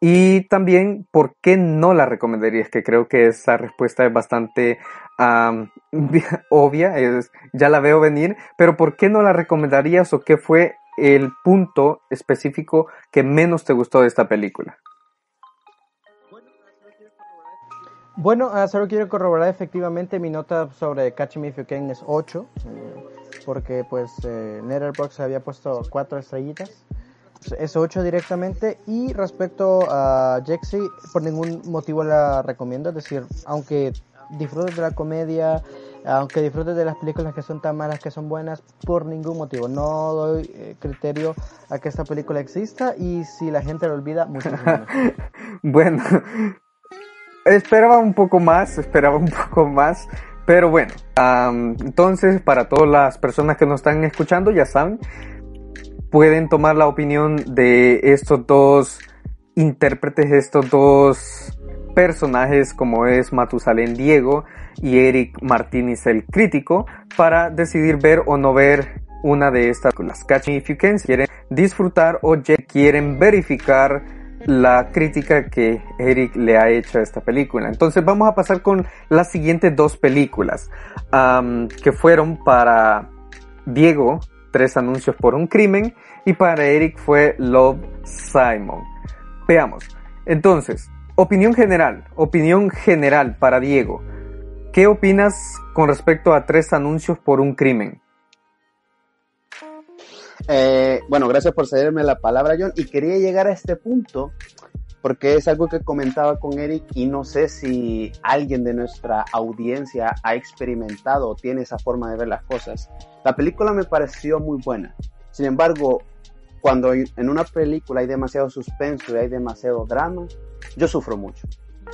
Y también, ¿por qué no la recomendarías? Que creo que esa respuesta es bastante (laughs) obvia, es, ya la veo venir, pero ¿por qué no la recomendarías o qué fue el punto específico que menos te gustó de esta película? Bueno, ah, solo quiero corroborar efectivamente mi nota sobre Catch Me If You Can es 8, eh, porque pues eh, Letterboxd había puesto 4 estrellitas es 8 directamente. Y respecto a Jexy, por ningún motivo la recomiendo. Es decir, aunque disfrutes de la comedia, aunque disfrutes de las películas que son tan malas que son buenas, por ningún motivo. No doy eh, criterio a que esta película exista y si la gente lo olvida, mucho menos. (laughs) bueno, esperaba un poco más, esperaba un (laughs) poco más. Pero bueno, entonces para todas las personas que nos están escuchando, ya saben, pueden tomar la opinión de estos dos intérpretes, estos dos personajes como es Matusalén Diego y Eric Martínez el crítico para decidir ver o no ver una de estas las Catch Me If You Can si quieren disfrutar o quieren verificar la crítica que Eric le ha hecho a esta película. Entonces vamos a pasar con las siguientes dos películas que fueron para Diego tres anuncios por un crimen y para Eric fue Love Simon. Veamos. Entonces, opinión general, opinión general para Diego. ¿Qué opinas con respecto a tres anuncios por un crimen? Eh, bueno, gracias por cederme la palabra, John. Y quería llegar a este punto porque es algo que comentaba con Eric y no sé si alguien de nuestra audiencia ha experimentado o tiene esa forma de ver las cosas. La película me pareció muy buena. Sin embargo, cuando en una película hay demasiado suspenso y hay demasiado drama, yo sufro mucho,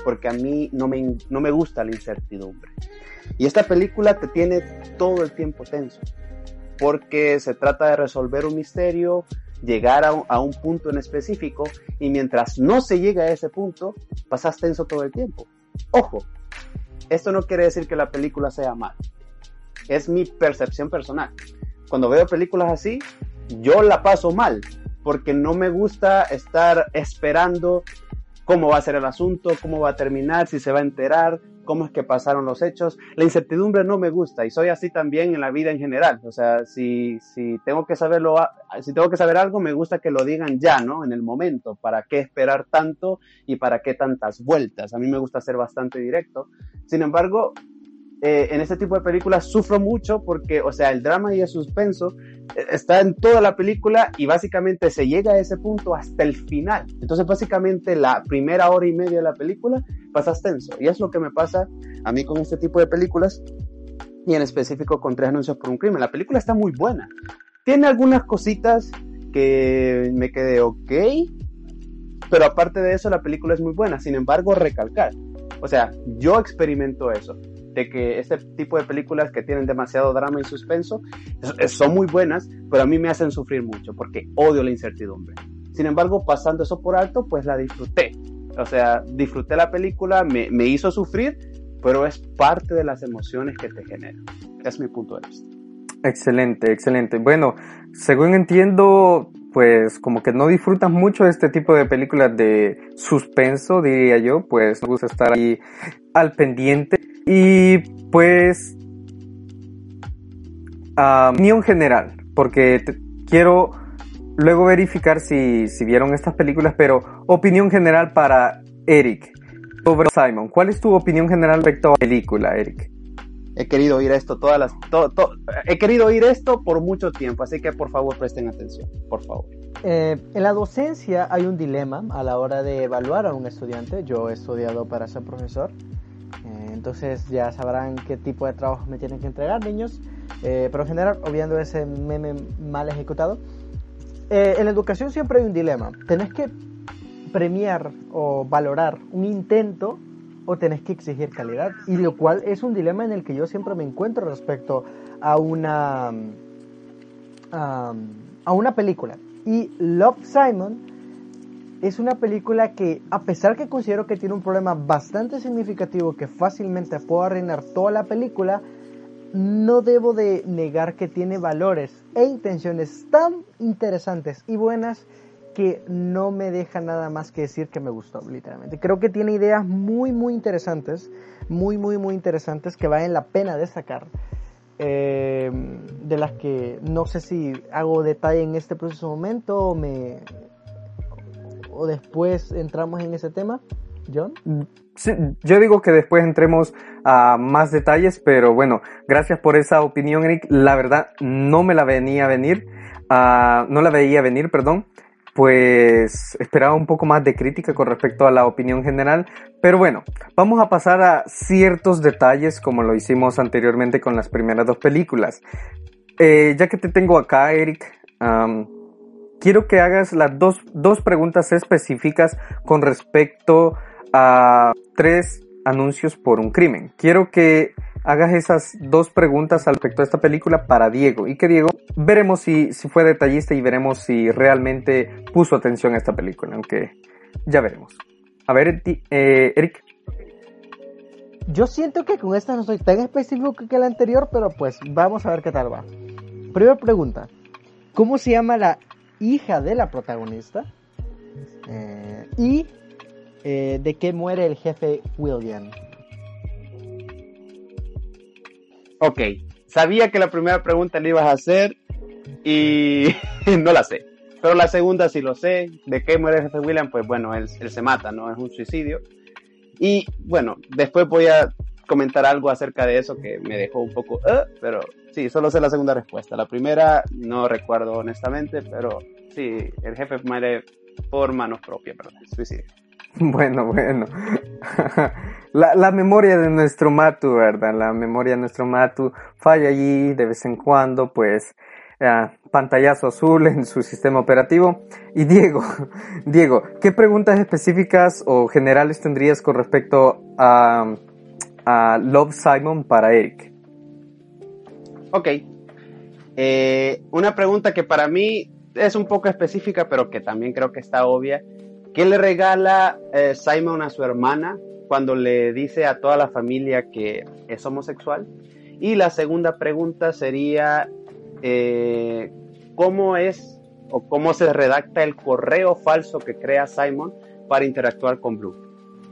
porque a mí no me, no me gusta la incertidumbre. Y esta película te tiene todo el tiempo tenso, porque se trata de resolver un misterio, llegar a un, punto en específico, y mientras no se llega a ese punto, pasas tenso todo el tiempo. Ojo, esto no quiere decir que la película sea mala es mi percepción personal. Cuando veo películas así, yo la paso mal, porque no me gusta estar esperando cómo va a ser el asunto, cómo va a terminar, si se va a enterar. Cómo es que pasaron los hechos. La incertidumbre no me gusta y soy así también en la vida en general. O sea, si, si, tengo que saberlo, si tengo que saber algo, me gusta que lo digan ya, ¿no? En el momento. ¿Para qué esperar tanto y para qué tantas vueltas? A mí me gusta ser bastante directo. Sin embargo, eh, en este tipo de películas sufro mucho porque, o sea, el drama y el suspenso está en toda la película y básicamente se llega a ese punto hasta el final. Entonces, básicamente la primera hora y media de la película pasa tenso. Y es lo que me pasa a mí con este tipo de películas y en específico con Tres Anuncios por un Crimen. La película está muy buena. Tiene algunas cositas que me quedé ok, pero aparte de eso la película es muy buena. Sin embargo, recalcar. O sea, yo experimento eso de que este tipo de películas que tienen demasiado drama y suspenso son muy buenas, pero a mí me hacen sufrir mucho porque odio la incertidumbre. Sin embargo, pasando eso por alto, pues la disfruté. O sea, disfruté la película, me, me hizo sufrir, pero es parte de las emociones que te genera. Es mi punto de vista. Excelente, excelente. Bueno, según entiendo, pues como que no disfrutas mucho este tipo de películas de suspenso, diría yo, pues me gusta estar ahí al pendiente y pues, uh, opinión general, porque quiero luego verificar si, si vieron estas películas, pero opinión general para Eric sobre Simon. ¿Cuál es tu opinión general respecto a la película, Eric? He querido oír esto todas las, he querido oír esto por mucho tiempo, así que por favor presten atención, por favor. Eh, en la docencia hay un dilema a la hora de evaluar a un estudiante. Yo he estudiado para ser profesor entonces ya sabrán qué tipo de trabajo me tienen que entregar, niños. Eh, pero en general, obviando ese meme mal ejecutado, eh, en la educación siempre hay un dilema. Tenés que premiar o valorar un intento o tenés que exigir calidad. Y lo cual es un dilema en el que yo siempre me encuentro respecto a una, a una película. Y Love Simon es una película que, a pesar que considero que tiene un problema bastante significativo que fácilmente puedo arruinar toda la película, no debo de negar que tiene valores e intenciones tan interesantes y buenas que no me deja nada más que decir que me gustó, literalmente. Creo que tiene ideas muy, muy interesantes, muy, muy, muy interesantes que valen la pena destacar. Eh, de las que no sé si hago detalle en este preciso momento o me, o después entramos en ese tema, John? yo digo que después entremos a más detalles, pero bueno, gracias por esa opinión, Eric. La verdad, no me la venía a venir, uh, no la veía venir, perdón. Pues esperaba un poco más de crítica con respecto a la opinión general, pero bueno, vamos a pasar a ciertos detalles como lo hicimos anteriormente con las primeras dos películas. Eh, ya que te tengo acá, Eric, quiero que hagas las dos, dos preguntas específicas con respecto a tres anuncios por un crimen. Quiero que hagas esas dos preguntas al respecto de esta película para Diego y que Diego veremos si, si fue detallista y veremos si realmente puso atención a esta película, aunque ya veremos. A ver, eh, Eric. Yo siento que con esta no soy tan específico que la anterior, pero pues vamos a ver qué tal va. Primera pregunta. ¿Cómo se llama la hija de la protagonista. Eh, y eh, de qué muere el jefe William. Ok, sabía que la primera pregunta la ibas a hacer y (laughs) no la sé. Pero la segunda sí lo sé. ¿De qué muere el jefe William? Pues bueno, él, se mata, ¿no? Es un suicidio. Y bueno, después voy a comentar algo acerca de eso que me dejó un poco, uh, pero sí, solo sé la segunda respuesta. La primera no recuerdo honestamente, pero sí, el jefe muere por manos propias, ¿verdad? Suicidio. (laughs) Bueno, bueno. (laughs) la, la, memoria de nuestro Matu, ¿verdad? La memoria de nuestro Matu falla allí de vez en cuando, pues eh, pantallazo azul en su sistema operativo. Y Diego, (laughs) Diego, ¿qué preguntas específicas o generales tendrías con respecto a a Love Simon para Eric. Ok. Eh, una pregunta que para mí es un poco específica, pero que también creo que está obvia. ¿Qué le regala eh, Simon a su hermana cuando le dice a toda la familia que es homosexual? Y la segunda pregunta sería, eh, ¿cómo es o cómo se redacta el correo falso que crea Simon para interactuar con Blue?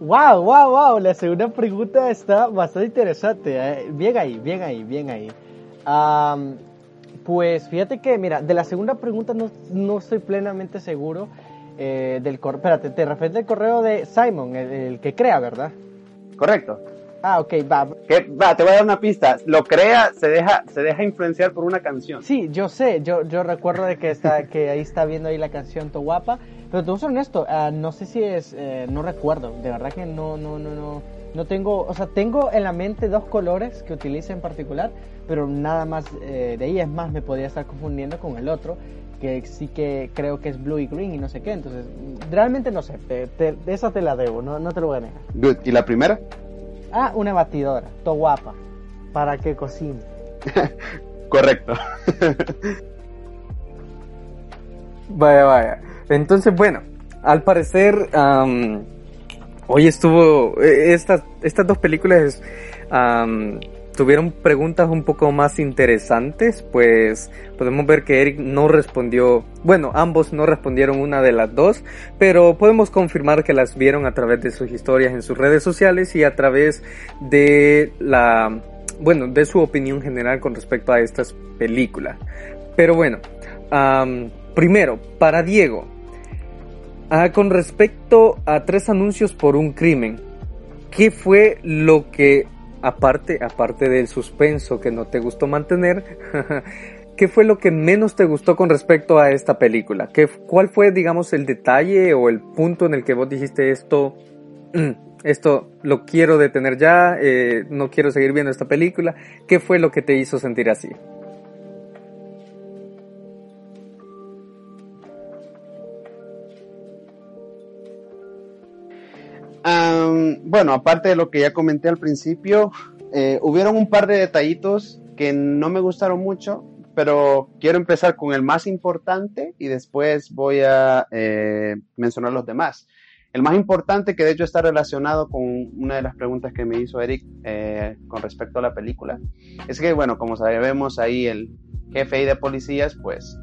Wow, wow, wow. La segunda pregunta está bastante interesante. ¿eh? Bien ahí, bien ahí, bien ahí. Pues fíjate que, mira, de la segunda pregunta no, no estoy plenamente seguro eh, del correo. Espérate, te refieres al correo de Simon, el, que crea, ¿verdad? Correcto. Ah, ok, va. va, te voy a dar una pista. Lo crea, se deja, se deja influenciar por una canción. Sí, yo sé, yo, yo recuerdo de que está, (laughs) que ahí está viendo ahí la canción To Guapa. Pero te voy a ser honesto, uh, no sé si es, eh, no recuerdo, de verdad que no, no, no, no, no tengo, o sea, tengo en la mente dos colores que utilice en particular, pero nada más eh, de ahí, es más, me podría estar confundiendo con el otro que sí que creo que es blue y green y no sé qué. Entonces, realmente no sé, te, esa te la debo, no, no te lo voy a negar. Good. ¿Y la primera? Ah, una batidora, to guapa, para que cocine. (laughs) Correcto. (laughs) vaya, vaya. Entonces, bueno, al parecer, hoy estuvo, eh, estas, estas dos películas tuvieron preguntas un poco más interesantes, pues podemos ver que Eric no respondió, bueno, ambos no respondieron una de las dos, pero podemos confirmar que las vieron a través de sus historias en sus redes sociales y a través de la, bueno, de su opinión general con respecto a estas películas. Pero bueno, primero, para Diego, ah, con respecto a tres anuncios por un crimen, ¿qué fue lo que aparte, aparte del suspenso que no te gustó mantener, (laughs) ¿qué fue lo que menos te gustó con respecto a esta película? ¿Qué, ¿Cuál fue, digamos, el detalle o el punto en el que vos dijiste esto, (clears throat) esto lo quiero detener ya, eh, no quiero seguir viendo esta película? ¿Qué fue lo que te hizo sentir así? Bueno, aparte de lo que ya comenté al principio, eh, hubieron un par de detallitos que no me gustaron mucho, pero quiero empezar con el más importante y después voy a eh, mencionar los demás. El más importante, que de hecho está relacionado con una de las preguntas que me hizo Eric eh, con respecto a la película, es que, bueno, como sabemos ahí, el jefe de policías, pues,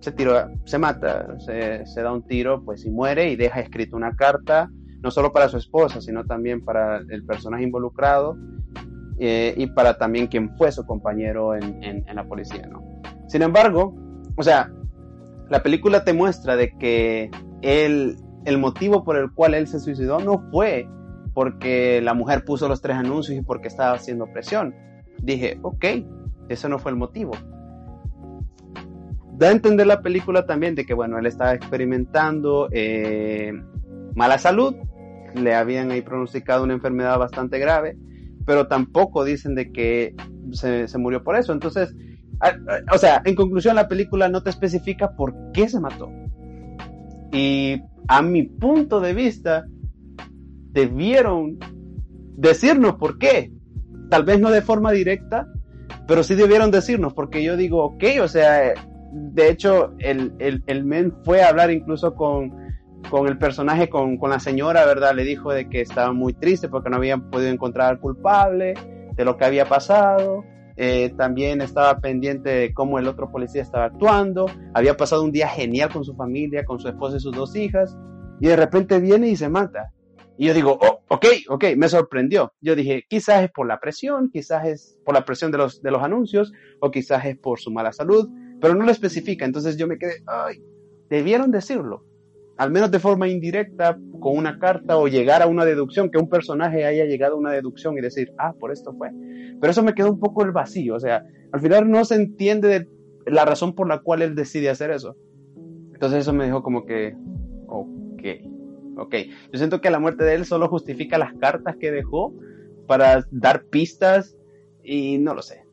se tira, se mata, se, da un tiro, pues, y muere y deja escrito una carta no solo para su esposa, sino también para el personaje involucrado eh, y para también quien fue su compañero en, la policía, ¿no? Sin embargo, o sea, la película te muestra de que el motivo por el cual él se suicidó no fue porque la mujer puso los tres anuncios y porque estaba haciendo presión. Dije, ok, eso no fue el motivo. Da a entender la película también de que, bueno, él estaba experimentando eh, mala salud, le habían ahí pronosticado una enfermedad bastante grave, pero tampoco dicen de que se, murió por eso. Entonces, o sea, en conclusión, la película no te especifica por qué se mató. Y a mi punto de vista, debieron decirnos por qué. Tal vez no de forma directa, pero sí debieron decirnos, porque yo digo, ok, o sea, de hecho, el, el, el men fue a hablar incluso con, con el personaje, con, con, la señora, ¿verdad? Le dijo de que estaba muy triste porque no habían podido encontrar al culpable, de lo que había pasado. Eh, también estaba pendiente de cómo el otro policía estaba actuando. Había pasado un día genial con su familia, con su esposa y sus dos hijas. Y de repente viene y se mata. Y yo digo, oh, ok, ok, me sorprendió. Yo dije, quizás es por la presión, quizás es por la presión de los, de los anuncios, o quizás es por su mala salud, pero no lo especifica. Entonces yo me quedé, ay, debieron decirlo al menos de forma indirecta, con una carta o llegar a una deducción, que un personaje haya llegado a una deducción y decir, ah, por esto fue. Pero eso me quedó un poco el vacío, o sea, al final no se entiende la razón por la cual él decide hacer eso. Entonces eso me dijo como que, ok, ok. Yo siento que la muerte de él solo justifica las cartas que dejó para dar pistas y no lo sé,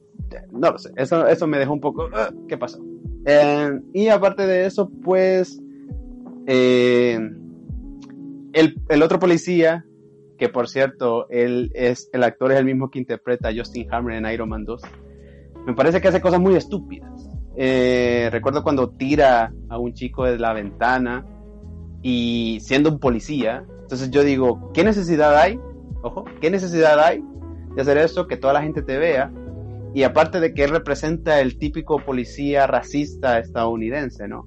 no lo sé. Eso, eso me dejó un poco, ah, ¿qué pasó? Eh, y aparte de eso, pues eh, el, otro policía, que por cierto, él es, el actor es el mismo que interpreta a Justin Hammer en Iron Man 2, me parece que hace cosas muy estúpidas. Eh, recuerdo cuando tira a un chico de la ventana y siendo un policía, entonces yo digo, ¿qué necesidad hay? Ojo, ¿qué necesidad hay de hacer eso, que toda la gente te vea? Y aparte de que él representa el típico policía racista estadounidense, ¿no?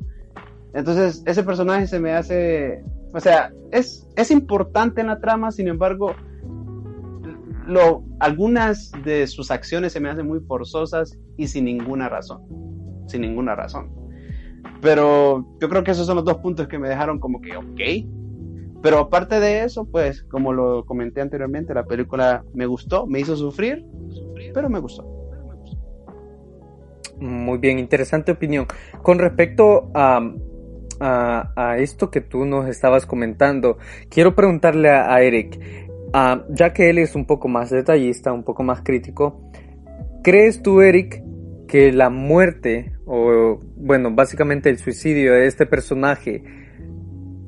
Entonces, ese personaje se me hace O sea, es, es importante en la trama, sin embargo, lo, algunas de sus acciones se me hacen muy forzosas y sin ninguna razón. Sin ninguna razón. Pero yo creo que esos son los dos puntos que me dejaron como que, ok. Pero aparte de eso, pues, como lo comenté anteriormente, la película me gustó, me hizo sufrir, pero me gustó. Muy bien, interesante opinión. Con respecto a, a, esto que tú nos estabas comentando, quiero preguntarle a, Eric, ya que él es un poco más detallista, un poco más crítico, ¿crees tú, Eric, que la muerte, o bueno, básicamente el suicidio de este personaje,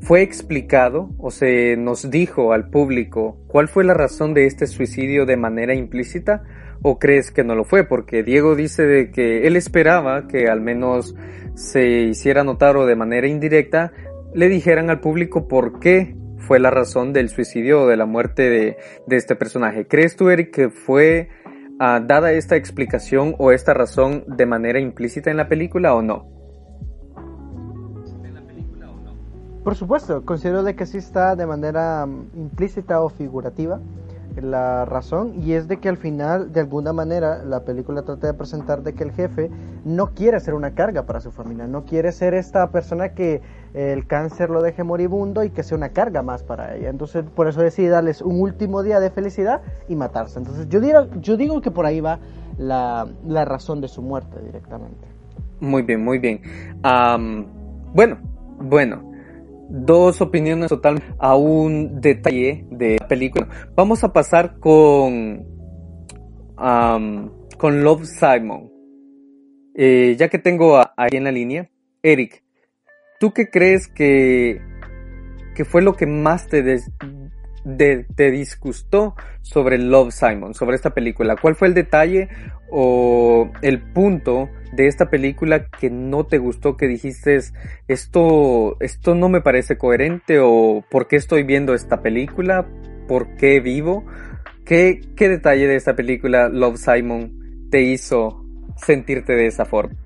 fue explicado o se nos dijo al público cuál fue la razón de este suicidio de manera implícita? ¿O crees que no lo fue? Porque Diego dice de que él esperaba que al menos se hiciera notar o de manera indirecta le dijeran al público por qué fue la razón del suicidio o de la muerte de, este personaje. ¿Crees tú, Eric, que fue ah, dada esta explicación o esta razón de manera implícita en la película o no? Por supuesto, considero de que sí está de manera mm, implícita o figurativa la razón y es de que al final de alguna manera la película trata de presentar de que el jefe no quiere ser una carga para su familia, no quiere ser esta persona que el cáncer lo deje moribundo y que sea una carga más para ella. Entonces por eso decide darles un último día de felicidad y matarse. Entonces yo digo, yo digo que por ahí va la, la razón de su muerte directamente. Muy bien, muy bien. bueno, bueno, dos opiniones total a un detalle de la película. Vamos a pasar con, con Love Simon. Eh, ya que tengo ahí en la línea, Eric, ¿tú qué crees que, que fue lo que más te, te disgustó sobre Love Simon, sobre esta película? ¿Cuál fue el detalle o el punto de esta película que no te gustó, que dijiste esto, esto no me parece coherente o por qué estoy viendo esta película, por qué vivo? ¿Qué, qué detalle de esta película Love Simon te hizo sentirte de esa forma?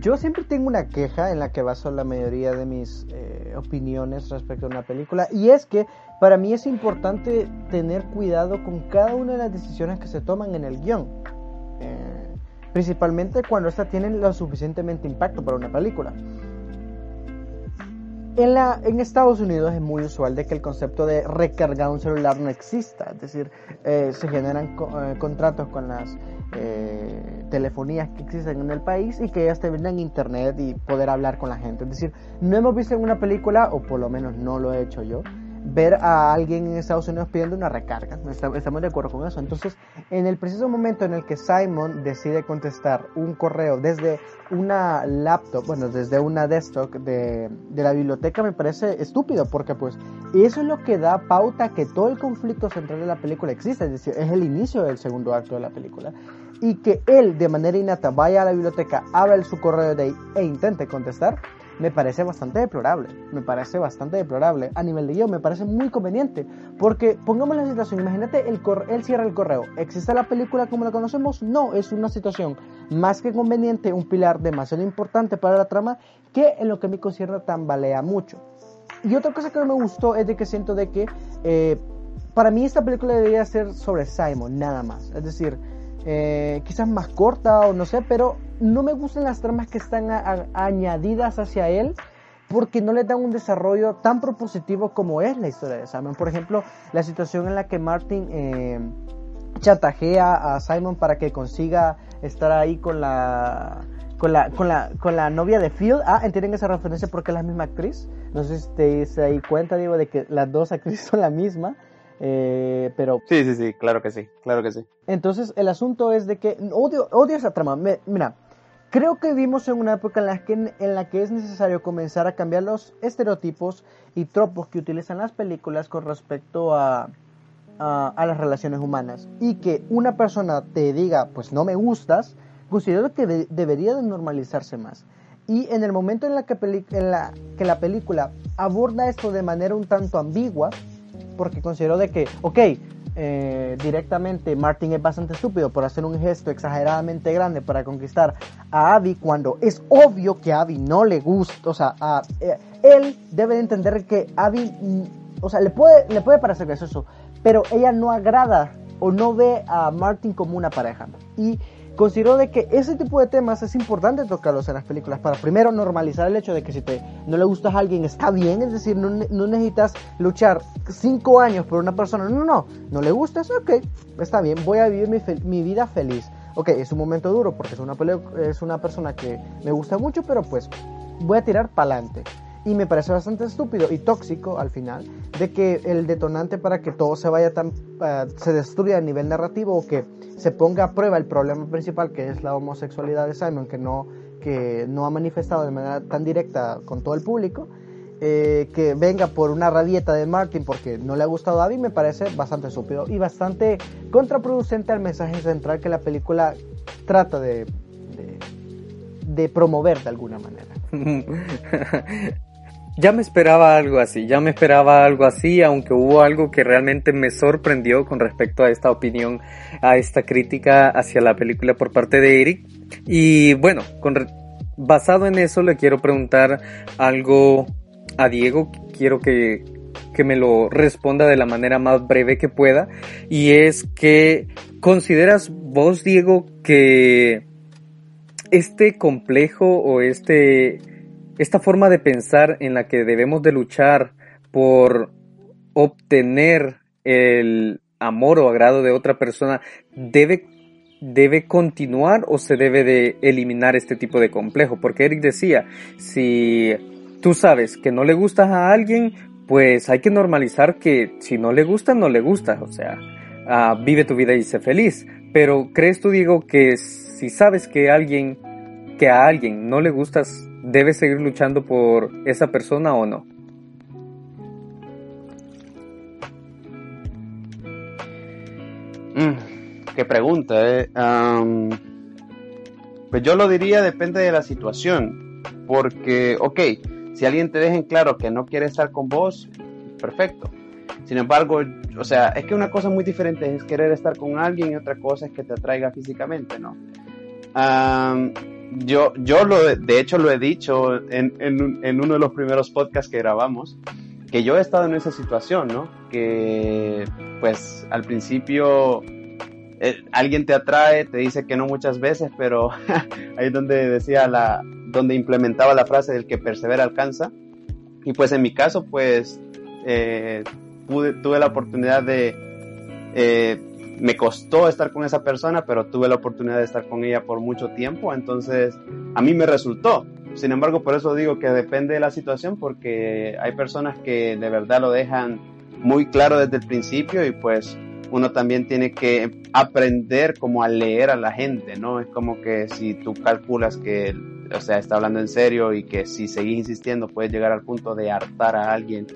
Yo siempre tengo una queja en la que baso la mayoría de mis eh, opiniones respecto a una película y es que para mí es importante tener cuidado con cada una de las decisiones que se toman en el guion, eh, principalmente cuando éstas tienen lo suficientemente impacto para una película. En, la, en Estados Unidos es muy usual de que el concepto de recargar un celular no exista, es decir, eh, se generan contratos con las eh, telefonías que existen en el país y que ellas te vendan internet y poder hablar con la gente. Es decir, no hemos visto en una película, o por lo menos no lo he hecho yo, ver a alguien en Estados Unidos pidiendo una recarga. Estamos de acuerdo con eso. Entonces, en el preciso momento en el que Simon decide contestar un correo desde una laptop, bueno, desde una desktop de, de la biblioteca, me parece estúpido, porque pues eso es lo que da pauta que todo el conflicto central de la película existe, es decir, es el inicio del segundo acto de la película. Y que él de manera innata vaya a la biblioteca, abra su correo de ahí e intente contestar, me parece bastante deplorable. Me parece bastante deplorable. A nivel de guion, me parece muy conveniente. Porque pongamos la situación, imagínate, el él cierra el correo. ¿Existe la película como la conocemos? No, es una situación más que conveniente, un pilar demasiado importante para la trama que en lo que me concierne tambalea mucho. Y otra cosa que no me gustó es de que siento de que eh, para mí esta película debería ser sobre Simon, nada más. Es decir, eh, quizás más corta o no sé, pero no me gustan las tramas que están añadidas hacia él porque no le dan un desarrollo tan propositivo como es la historia de Simon. Por ejemplo, la situación en la que Martin eh, chatajea a Simon para que consiga estar ahí con la con la, con la, con la novia de Phil. Ah, entienden esa referencia porque es la misma actriz. No sé si te diste ahí cuenta, digo, de que las dos actrices (laughs) son la misma. Eh, pero... Sí, sí, sí, claro que sí, claro que sí. Entonces el asunto es de que odio, odio esa trama. mira, creo que vivimos en una época en la, que, en la que es necesario comenzar a cambiar los estereotipos y tropos que utilizan las películas con respecto a, a, las relaciones humanas. Y que una persona te diga, pues no me gustas, considero que debería de normalizarse más. Y en el momento en, la que, en la que la película aborda esto de manera un tanto ambigua, porque considero de que, ok, eh, directamente Martin es bastante estúpido por hacer un gesto exageradamente grande para conquistar a Abby cuando es obvio que Abby no le gusta, o sea, eh, él debe entender que Abby, mm, o sea, le puede, le puede parecer gracioso, pero ella no agrada o no ve a Martin como una pareja. Y considero de que ese tipo de temas es importante tocarlos en las películas para primero normalizar el hecho de que si te no le gustas a alguien está bien, es decir, no, no necesitas luchar cinco años por una persona, no, no, no le gustas, ok, está bien, voy a vivir mi, mi vida feliz. Ok, es un momento duro porque es una, es una persona que me gusta mucho, pero pues voy a tirar para adelante y me parece bastante estúpido y tóxico al final de que el detonante para que todo se vaya tan uh, se destruya a nivel narrativo o que se ponga a prueba el problema principal que es la homosexualidad de Simon que no que no ha manifestado de manera tan directa con todo el público eh, que venga por una rabieta de Martin porque no le ha gustado a Abby me parece bastante estúpido y bastante contraproducente al mensaje central que la película trata de, de, de promover de alguna manera. (laughs) Ya me esperaba algo así, ya me esperaba algo así, aunque hubo algo que realmente me sorprendió con respecto a esta opinión, a esta crítica hacia la película por parte de Eric. Y bueno, basado en eso le quiero preguntar algo a Diego, quiero que, que me lo responda de la manera más breve que pueda, y es que consideras vos, Diego, que este complejo o este esta forma de pensar en la que debemos de luchar por obtener el amor o agrado de otra persona debe debe continuar o se debe de eliminar este tipo de complejo porque Eric decía si tú sabes que no le gustas a alguien pues hay que normalizar que si no le gusta no le gusta o sea uh, vive tu vida y sé feliz. Pero crees tú Diego que si sabes que alguien que a alguien no le gustas ¿debes seguir luchando por esa persona o no? Mm, qué pregunta, eh. pues yo lo diría depende de la situación. Porque, ok, si alguien te deja en claro que no quiere estar con vos, perfecto. Sin embargo, o sea, es que una cosa muy diferente es querer estar con alguien y otra cosa es que te atraiga físicamente, ¿no? Yo, yo lo, de hecho lo he dicho en, en, uno de los primeros podcasts que grabamos, que yo he estado en esa situación, ¿no? Que pues al principio eh, alguien te atrae, te dice que no muchas veces, pero (laughs) ahí es donde decía la, donde implementaba la frase del que persevera alcanza. Y pues en mi caso, pues eh, pude, tuve la oportunidad de eh, me costó estar con esa persona, pero tuve la oportunidad de estar con ella por mucho tiempo, entonces a mí me resultó. Sin embargo, por eso digo que depende de la situación, porque hay personas que de verdad lo dejan muy claro desde el principio y pues uno también tiene que aprender como a leer a la gente, ¿no? Es como que si tú calculas que, o sea, está hablando en serio y que si seguís insistiendo puedes llegar al punto de hartar a alguien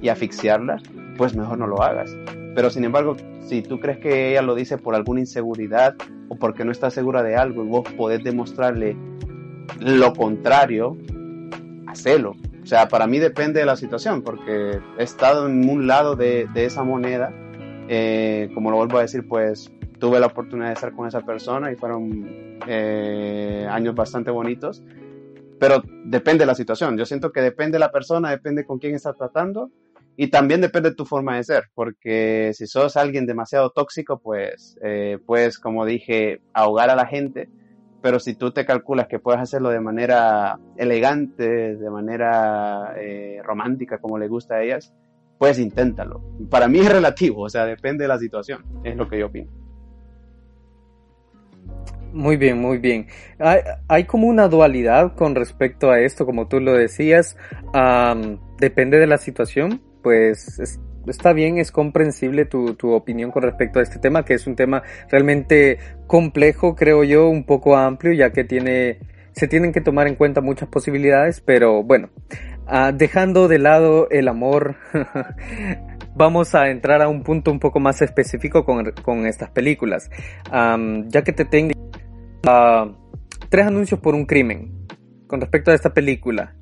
y asfixiarla, pues mejor no lo hagas. Pero sin embargo, si tú crees que ella lo dice por alguna inseguridad o porque no está segura de algo y vos podés demostrarle lo contrario, hacelo. O sea, para mí depende de la situación, porque he estado en un lado de, esa moneda. Eh, como lo vuelvo a decir, pues tuve la oportunidad de estar con esa persona y fueron eh, años bastante bonitos. Pero depende de la situación. Yo siento que depende de la persona, depende con quién está tratando y también depende de tu forma de ser, porque si sos alguien demasiado tóxico, pues eh, puedes, como dije, ahogar a la gente, pero si tú te calculas que puedes hacerlo de manera elegante, de manera eh, romántica, como le gusta a ellas, pues inténtalo. Para mí es relativo, o sea, depende de la situación, es lo que yo opino. Muy bien, muy bien. Hay, hay, como una dualidad con respecto a esto, como tú lo decías. depende de la situación pues está bien, es comprensible tu, tu, opinión con respecto a este tema, que es un tema realmente complejo, creo yo, un poco amplio, ya que tiene, se tienen que tomar en cuenta muchas posibilidades, pero bueno, uh, dejando de lado el amor, (laughs) vamos a entrar a un punto un poco más específico con, con estas películas, ya que te tengo uh, tres anuncios por un crimen con respecto a esta película.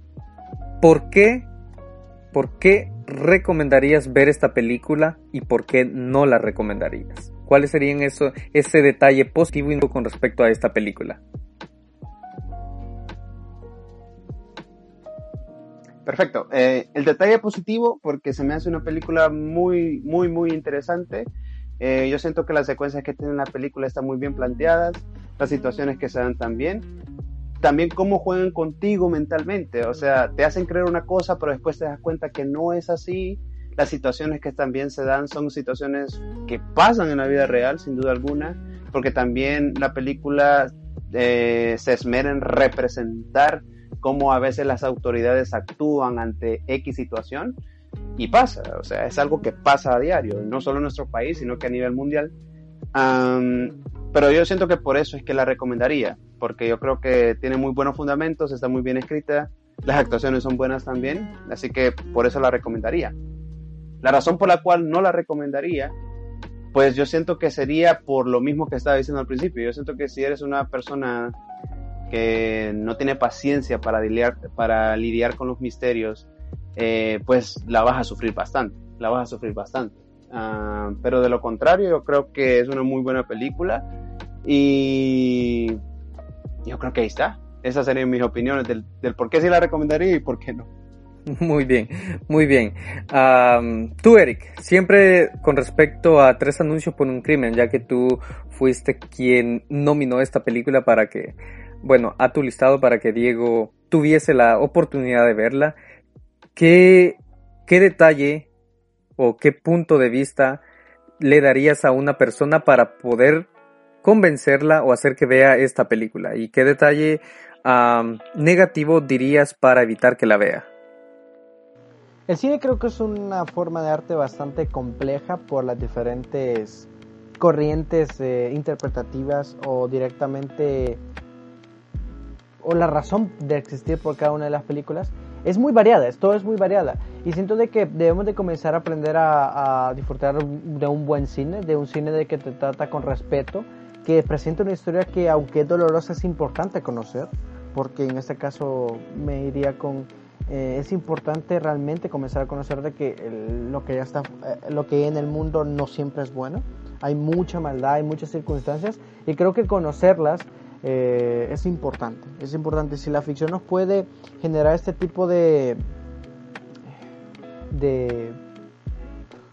¿Por qué? ¿Por qué recomendarías ver esta película y por qué no la recomendarías? ¿Cuáles serían eso, ese detalle positivo con respecto a esta película? Perfecto. Eh, el detalle positivo, porque se me hace una película muy, muy, muy interesante. Eh, yo siento que las secuencias que tiene la película están muy bien planteadas, las situaciones que se dan también. También cómo juegan contigo mentalmente, o sea, te hacen creer una cosa, pero después te das cuenta que no es así. Las situaciones que también se dan son situaciones que pasan en la vida real, sin duda alguna, porque también la película eh, se esmera en representar cómo a veces las autoridades actúan ante X situación y pasa, o sea, es algo que pasa a diario, no solo en nuestro país, sino que a nivel mundial. Pero yo siento que por eso es que la recomendaría, porque yo creo que tiene muy buenos fundamentos, está muy bien escrita, las actuaciones son buenas también, así que por eso la recomendaría. La razón por la cual no la recomendaría, pues yo siento que sería por lo mismo que estaba diciendo al principio. Yo siento que si eres una persona que no tiene paciencia para lidiar, para lidiar con los misterios, eh, pues la vas a sufrir bastante, la vas a sufrir bastante. Ah, pero de lo contrario, yo creo que es una muy buena película y yo creo que ahí está. Esas serían mis opiniones del, por qué sí la recomendaría y por qué no. (laughs) Muy bien, muy bien. tú, Eric, siempre con respecto a tres anuncios por un crimen, ya que tú fuiste quien nominó esta película para que bueno, a tu listado para que Diego tuviese la oportunidad de verla. ¿Qué, qué detalle o qué punto de vista le darías a una persona para poder convencerla o hacer que vea esta película? ¿Y qué detalle negativo dirías para evitar que la vea? El cine creo que es una forma de arte bastante compleja por las diferentes corrientes eh, interpretativas o directamente o la razón de existir por cada una de las películas es muy variada, todo es muy variada. Y siento de que debemos de comenzar a aprender a, disfrutar de un buen cine, de un cine de que te trata con respeto, que presenta una historia que aunque es dolorosa es importante conocer, porque en este caso me iría con... Eh, es importante realmente comenzar a conocer de que lo que ya está, eh, lo que hay en el mundo no siempre es bueno. Hay mucha maldad, hay muchas circunstancias y creo que conocerlas eh, es importante. Es importante. Si la ficción nos puede generar este tipo de. de.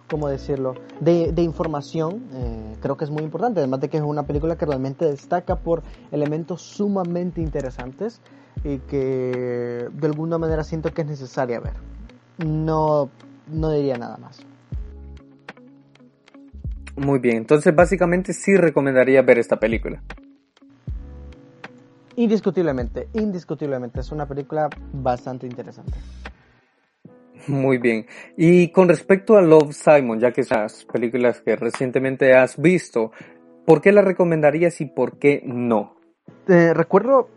¿cómo decirlo? De, información, eh, creo que es muy importante. Además de que es una película que realmente destaca por elementos sumamente interesantes y que de alguna manera siento que es necesaria ver. No, no diría nada más. Muy bien, entonces básicamente sí recomendaría ver esta película. Indiscutiblemente, indiscutiblemente. Es una película bastante interesante. Muy bien. Y con respecto a Love Simon, ya que esas películas que recientemente has visto, ¿por qué la recomendarías y por qué no? recuerdo,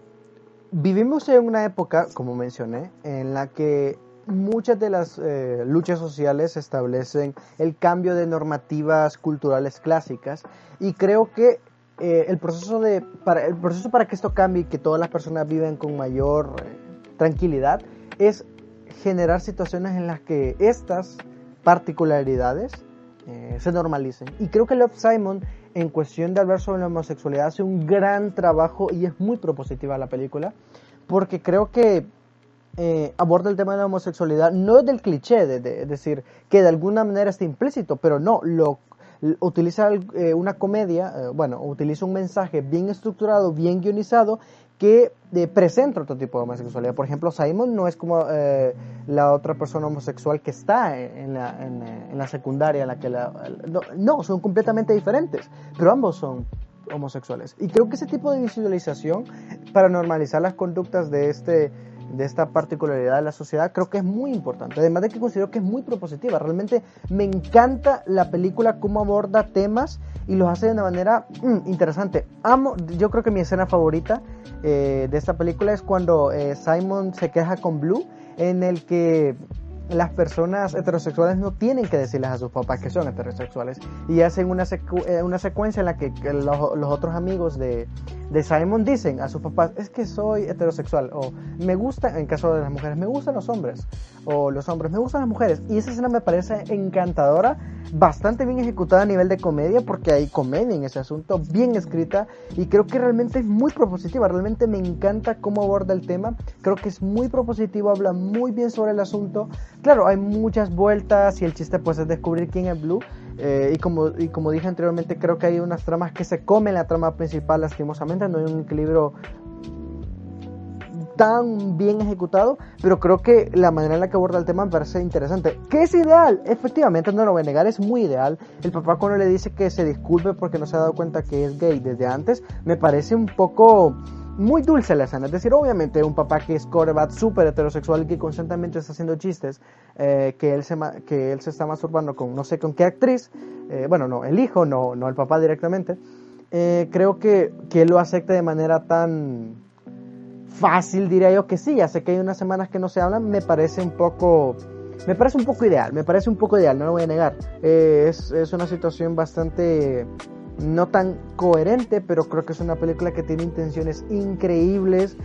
vivimos en una época, como mencioné, en la que muchas de las eh, luchas sociales establecen el cambio de normativas culturales clásicas y creo que eh, el, proceso de, para, el proceso para que esto cambie y que todas las personas vivan con mayor eh, tranquilidad es generar situaciones en las que estas particularidades eh, se normalicen. Y creo que Love Simon, en cuestión de hablar sobre la homosexualidad, hace un gran trabajo y es muy propositiva la película, porque creo que aborda el tema de la homosexualidad no del cliché, de, de, decir que de alguna manera está implícito, pero no, lo utiliza eh, una comedia, eh, bueno, utiliza un mensaje bien estructurado, bien guionizado, que eh, presenta otro tipo de homosexualidad. Por ejemplo, Simon no es como la otra persona homosexual que está en la, en, la secundaria, en la que la, no, no, son completamente diferentes, pero ambos son homosexuales. Y creo que ese tipo de visualización para normalizar las conductas de este de esta particularidad de la sociedad, creo que es muy importante. Además de que considero que es muy propositiva. Realmente me encanta la película, cómo aborda temas y los hace de una manera mm, interesante. Amo, yo creo que mi escena favorita eh, de esta película es cuando eh, Simon se queja con Blue, en el que las personas heterosexuales no tienen que decirles a sus papás que son heterosexuales y hacen una, eh, una secuencia en la que los, los otros amigos de, de Simon dicen a sus papás, es que soy heterosexual, o me gusta, en caso de las mujeres, me gustan los hombres, o los hombres, me gustan las mujeres. Y esa escena me parece encantadora, bastante bien ejecutada a nivel de comedia, porque hay comedia en ese asunto, bien escrita, y creo que realmente es muy propositiva, realmente me encanta cómo aborda el tema, creo que es muy propositivo, habla muy bien sobre el asunto. Claro, hay muchas vueltas y el chiste pues es descubrir quién es Blue, eh, y, como, y como dije anteriormente, creo que hay unas tramas que se comen la trama principal lastimosamente, no hay un equilibrio tan bien ejecutado, pero creo que la manera en la que aborda el tema me parece interesante. ¿Qué es ideal? Efectivamente, no lo voy a negar, es muy ideal. El papá cuando le dice que se disculpe porque no se ha dado cuenta que es gay desde antes, me parece un poco muy dulce la escena. Es decir, obviamente un papá que es coreback súper heterosexual y que constantemente está haciendo chistes, eh, que, él se que él se está masturbando con no sé con qué actriz, eh, bueno, no, el hijo, no, no el papá directamente, eh, creo que, que él lo acepte de manera tan fácil, diría yo que sí, ya sé que hay unas semanas que no se hablan, me parece un poco... Me parece un poco ideal, me parece un poco ideal, no lo voy a negar. es, es una situación bastante no tan coherente, pero creo que es una película que tiene intenciones increíbles.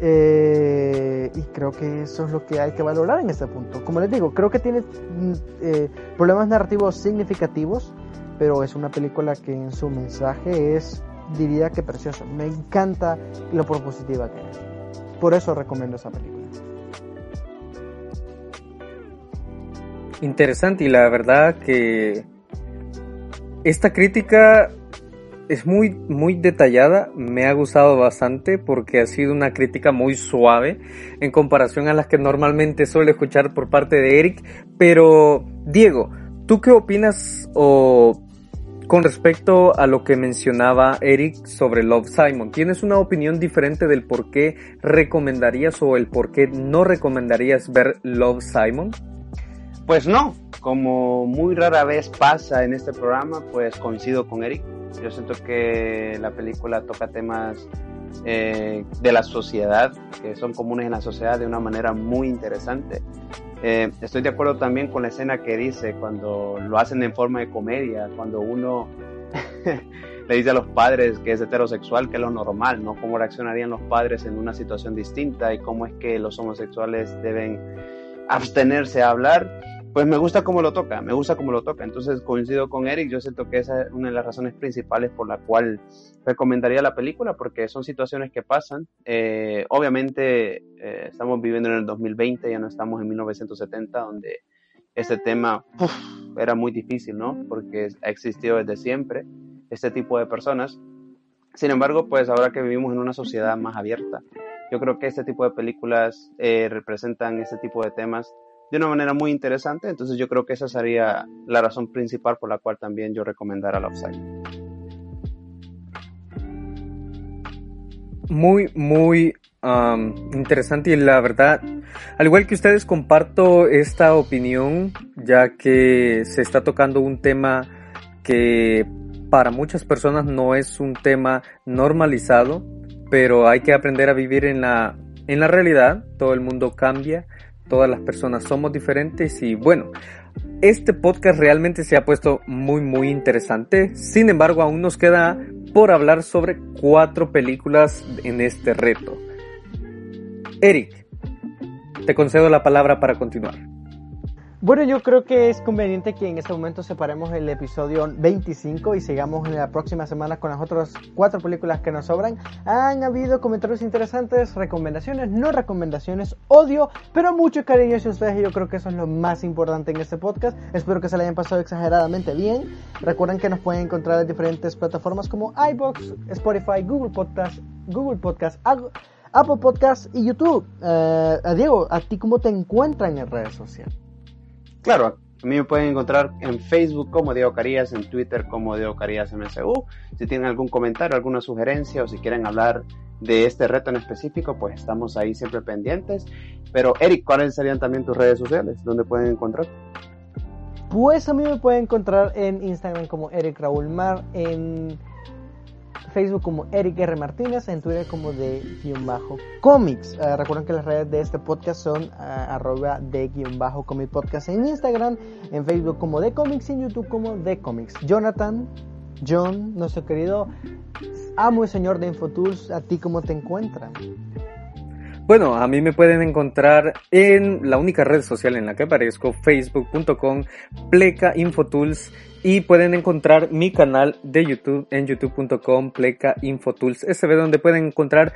Eh, y creo que eso es lo que hay que valorar en este punto. Como les digo, creo que tiene mm, eh, problemas narrativos significativos, pero es una película que en su mensaje es, diría que precioso. Me encanta lo propositiva que es. Por eso recomiendo esa película. Interesante y la verdad que esta crítica es muy, muy detallada, me ha gustado bastante porque ha sido una crítica muy suave en comparación a las que normalmente suele escuchar por parte de Eric. Pero, Diego, ¿tú qué opinas o con respecto a lo que mencionaba Eric sobre Love Simon? ¿Tienes una opinión diferente del por qué recomendarías o el por qué no recomendarías ver Love Simon? Pues no, como muy rara vez pasa en este programa, pues coincido con Eric yo siento que la película toca temas eh, de la sociedad, que son comunes en la sociedad de una manera muy interesante. Eh, estoy de acuerdo también con la escena que dice cuando lo hacen en forma de comedia, cuando uno (laughs) le dice a los padres que es heterosexual, que es lo normal, ¿no? Cómo reaccionarían los padres en una situación distinta y cómo es que los homosexuales deben abstenerse a hablar pues me gusta cómo lo toca, me gusta cómo lo toca. Entonces coincido con Eric, yo siento que esa es una de las razones principales por la cual recomendaría la película, porque son situaciones que pasan. Eh, obviamente eh, estamos viviendo en el 2020, ya no estamos en 1970, donde este tema era muy difícil, ¿no? Porque ha existido desde siempre este tipo de personas. Sin embargo, pues ahora que vivimos en una sociedad más abierta, yo creo que este tipo de películas eh, representan este tipo de temas de una manera muy interesante. Entonces yo creo que esa sería la razón principal por la cual también yo recomendara la Upside. Muy, muy interesante y la verdad, al igual que ustedes comparto esta opinión, ya que se está tocando un tema que para muchas personas no es un tema normalizado, pero hay que aprender a vivir en la, en la realidad, todo el mundo cambia todas las personas somos diferentes y bueno, este podcast realmente se ha puesto muy muy interesante. Sin embargo, aún nos queda por hablar sobre cuatro películas en este reto. Eric, te concedo la palabra para continuar. Bueno, yo creo que es conveniente que en este momento separemos el episodio 25 y sigamos en la próxima semana con las otras cuatro películas que nos sobran. Han habido comentarios interesantes, recomendaciones, no recomendaciones, odio, pero mucho cariño hacia ustedes y yo creo que eso es lo más importante en este podcast. Espero que se le hayan pasado exageradamente bien. Recuerden que nos pueden encontrar en diferentes plataformas como iBox, Spotify, Google Podcast, Google Podcast, Apple Podcast y YouTube. Eh, Diego, ¿a ti cómo te encuentran en redes sociales? Claro, a mí me pueden encontrar en Facebook como Diego Carías, en Twitter como Diego Carías MSU. Si tienen algún comentario, alguna sugerencia o si quieren hablar de este reto en específico, pues estamos ahí siempre pendientes. Pero Eric, ¿cuáles serían también tus redes sociales? ¿Dónde pueden encontrar? Pues a mí me pueden encontrar en Instagram como Eric Raúl Mar, en Facebook como Eric R. Martínez, en Twitter como de guion. Eh, recuerden que las redes de este podcast son uh, arroba de guion bajo podcast en Instagram, en Facebook como de comics y en YouTube como de comics. Jonathan. John, nuestro querido amo y señor de Infotools, ¿a ti cómo te encuentran? Bueno, a mí me pueden encontrar en la única red social en la que aparezco, facebook.com, pleca infotools y pueden encontrar mi canal de YouTube en youtube.com, pleca infotools sb, donde pueden encontrar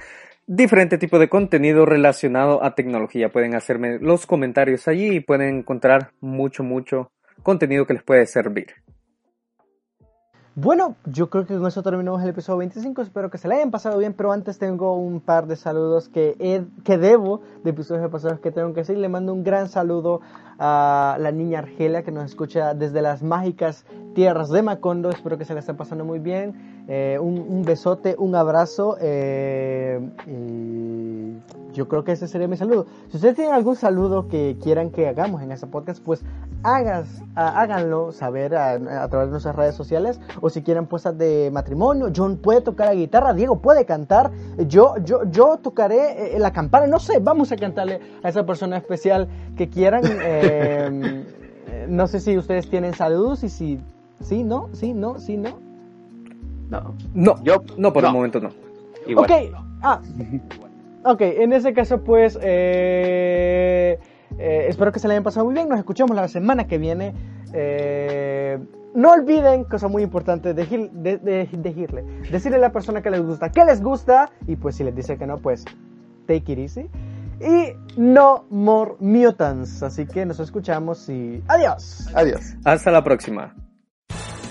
diferente tipo de contenido relacionado a tecnología. Pueden hacerme los comentarios allí y pueden encontrar mucho, mucho contenido que les puede servir. Bueno, yo creo que con eso terminamos el episodio 25. Espero que se le hayan pasado bien, pero antes tengo un par de saludos que, que debo de episodios pasados que tengo que decir. Le mando un gran saludo a la niña Argelia que nos escucha desde las mágicas tierras de Macondo. Espero que se le esté pasando muy bien. Eh, un, besote, un abrazo. Eh, y yo creo que ese sería mi saludo. Si ustedes tienen algún saludo que quieran que hagamos en este podcast, pues hagas, háganlo saber a, través de nuestras redes sociales. O si quieren puestas de matrimonio, John puede tocar la guitarra, Diego puede cantar, yo, yo, yo tocaré eh, la campana. No sé, vamos a cantarle a esa persona especial que quieran. (laughs) No sé si ustedes tienen saludos y si sí, no, sí, no, sí, no. No, no, yo no por el momento no. Ok, ah, ok, en ese caso pues eh, eh, espero que se le hayan pasado muy bien, nos escuchamos la semana que viene. Eh, no olviden, cosa muy importante, de, decirle, decirle a la persona que les gusta, que les gusta, y pues si les dice que no, pues take it easy. Y no more mutants. Así que nos escuchamos y adiós. Adiós. Hasta la próxima.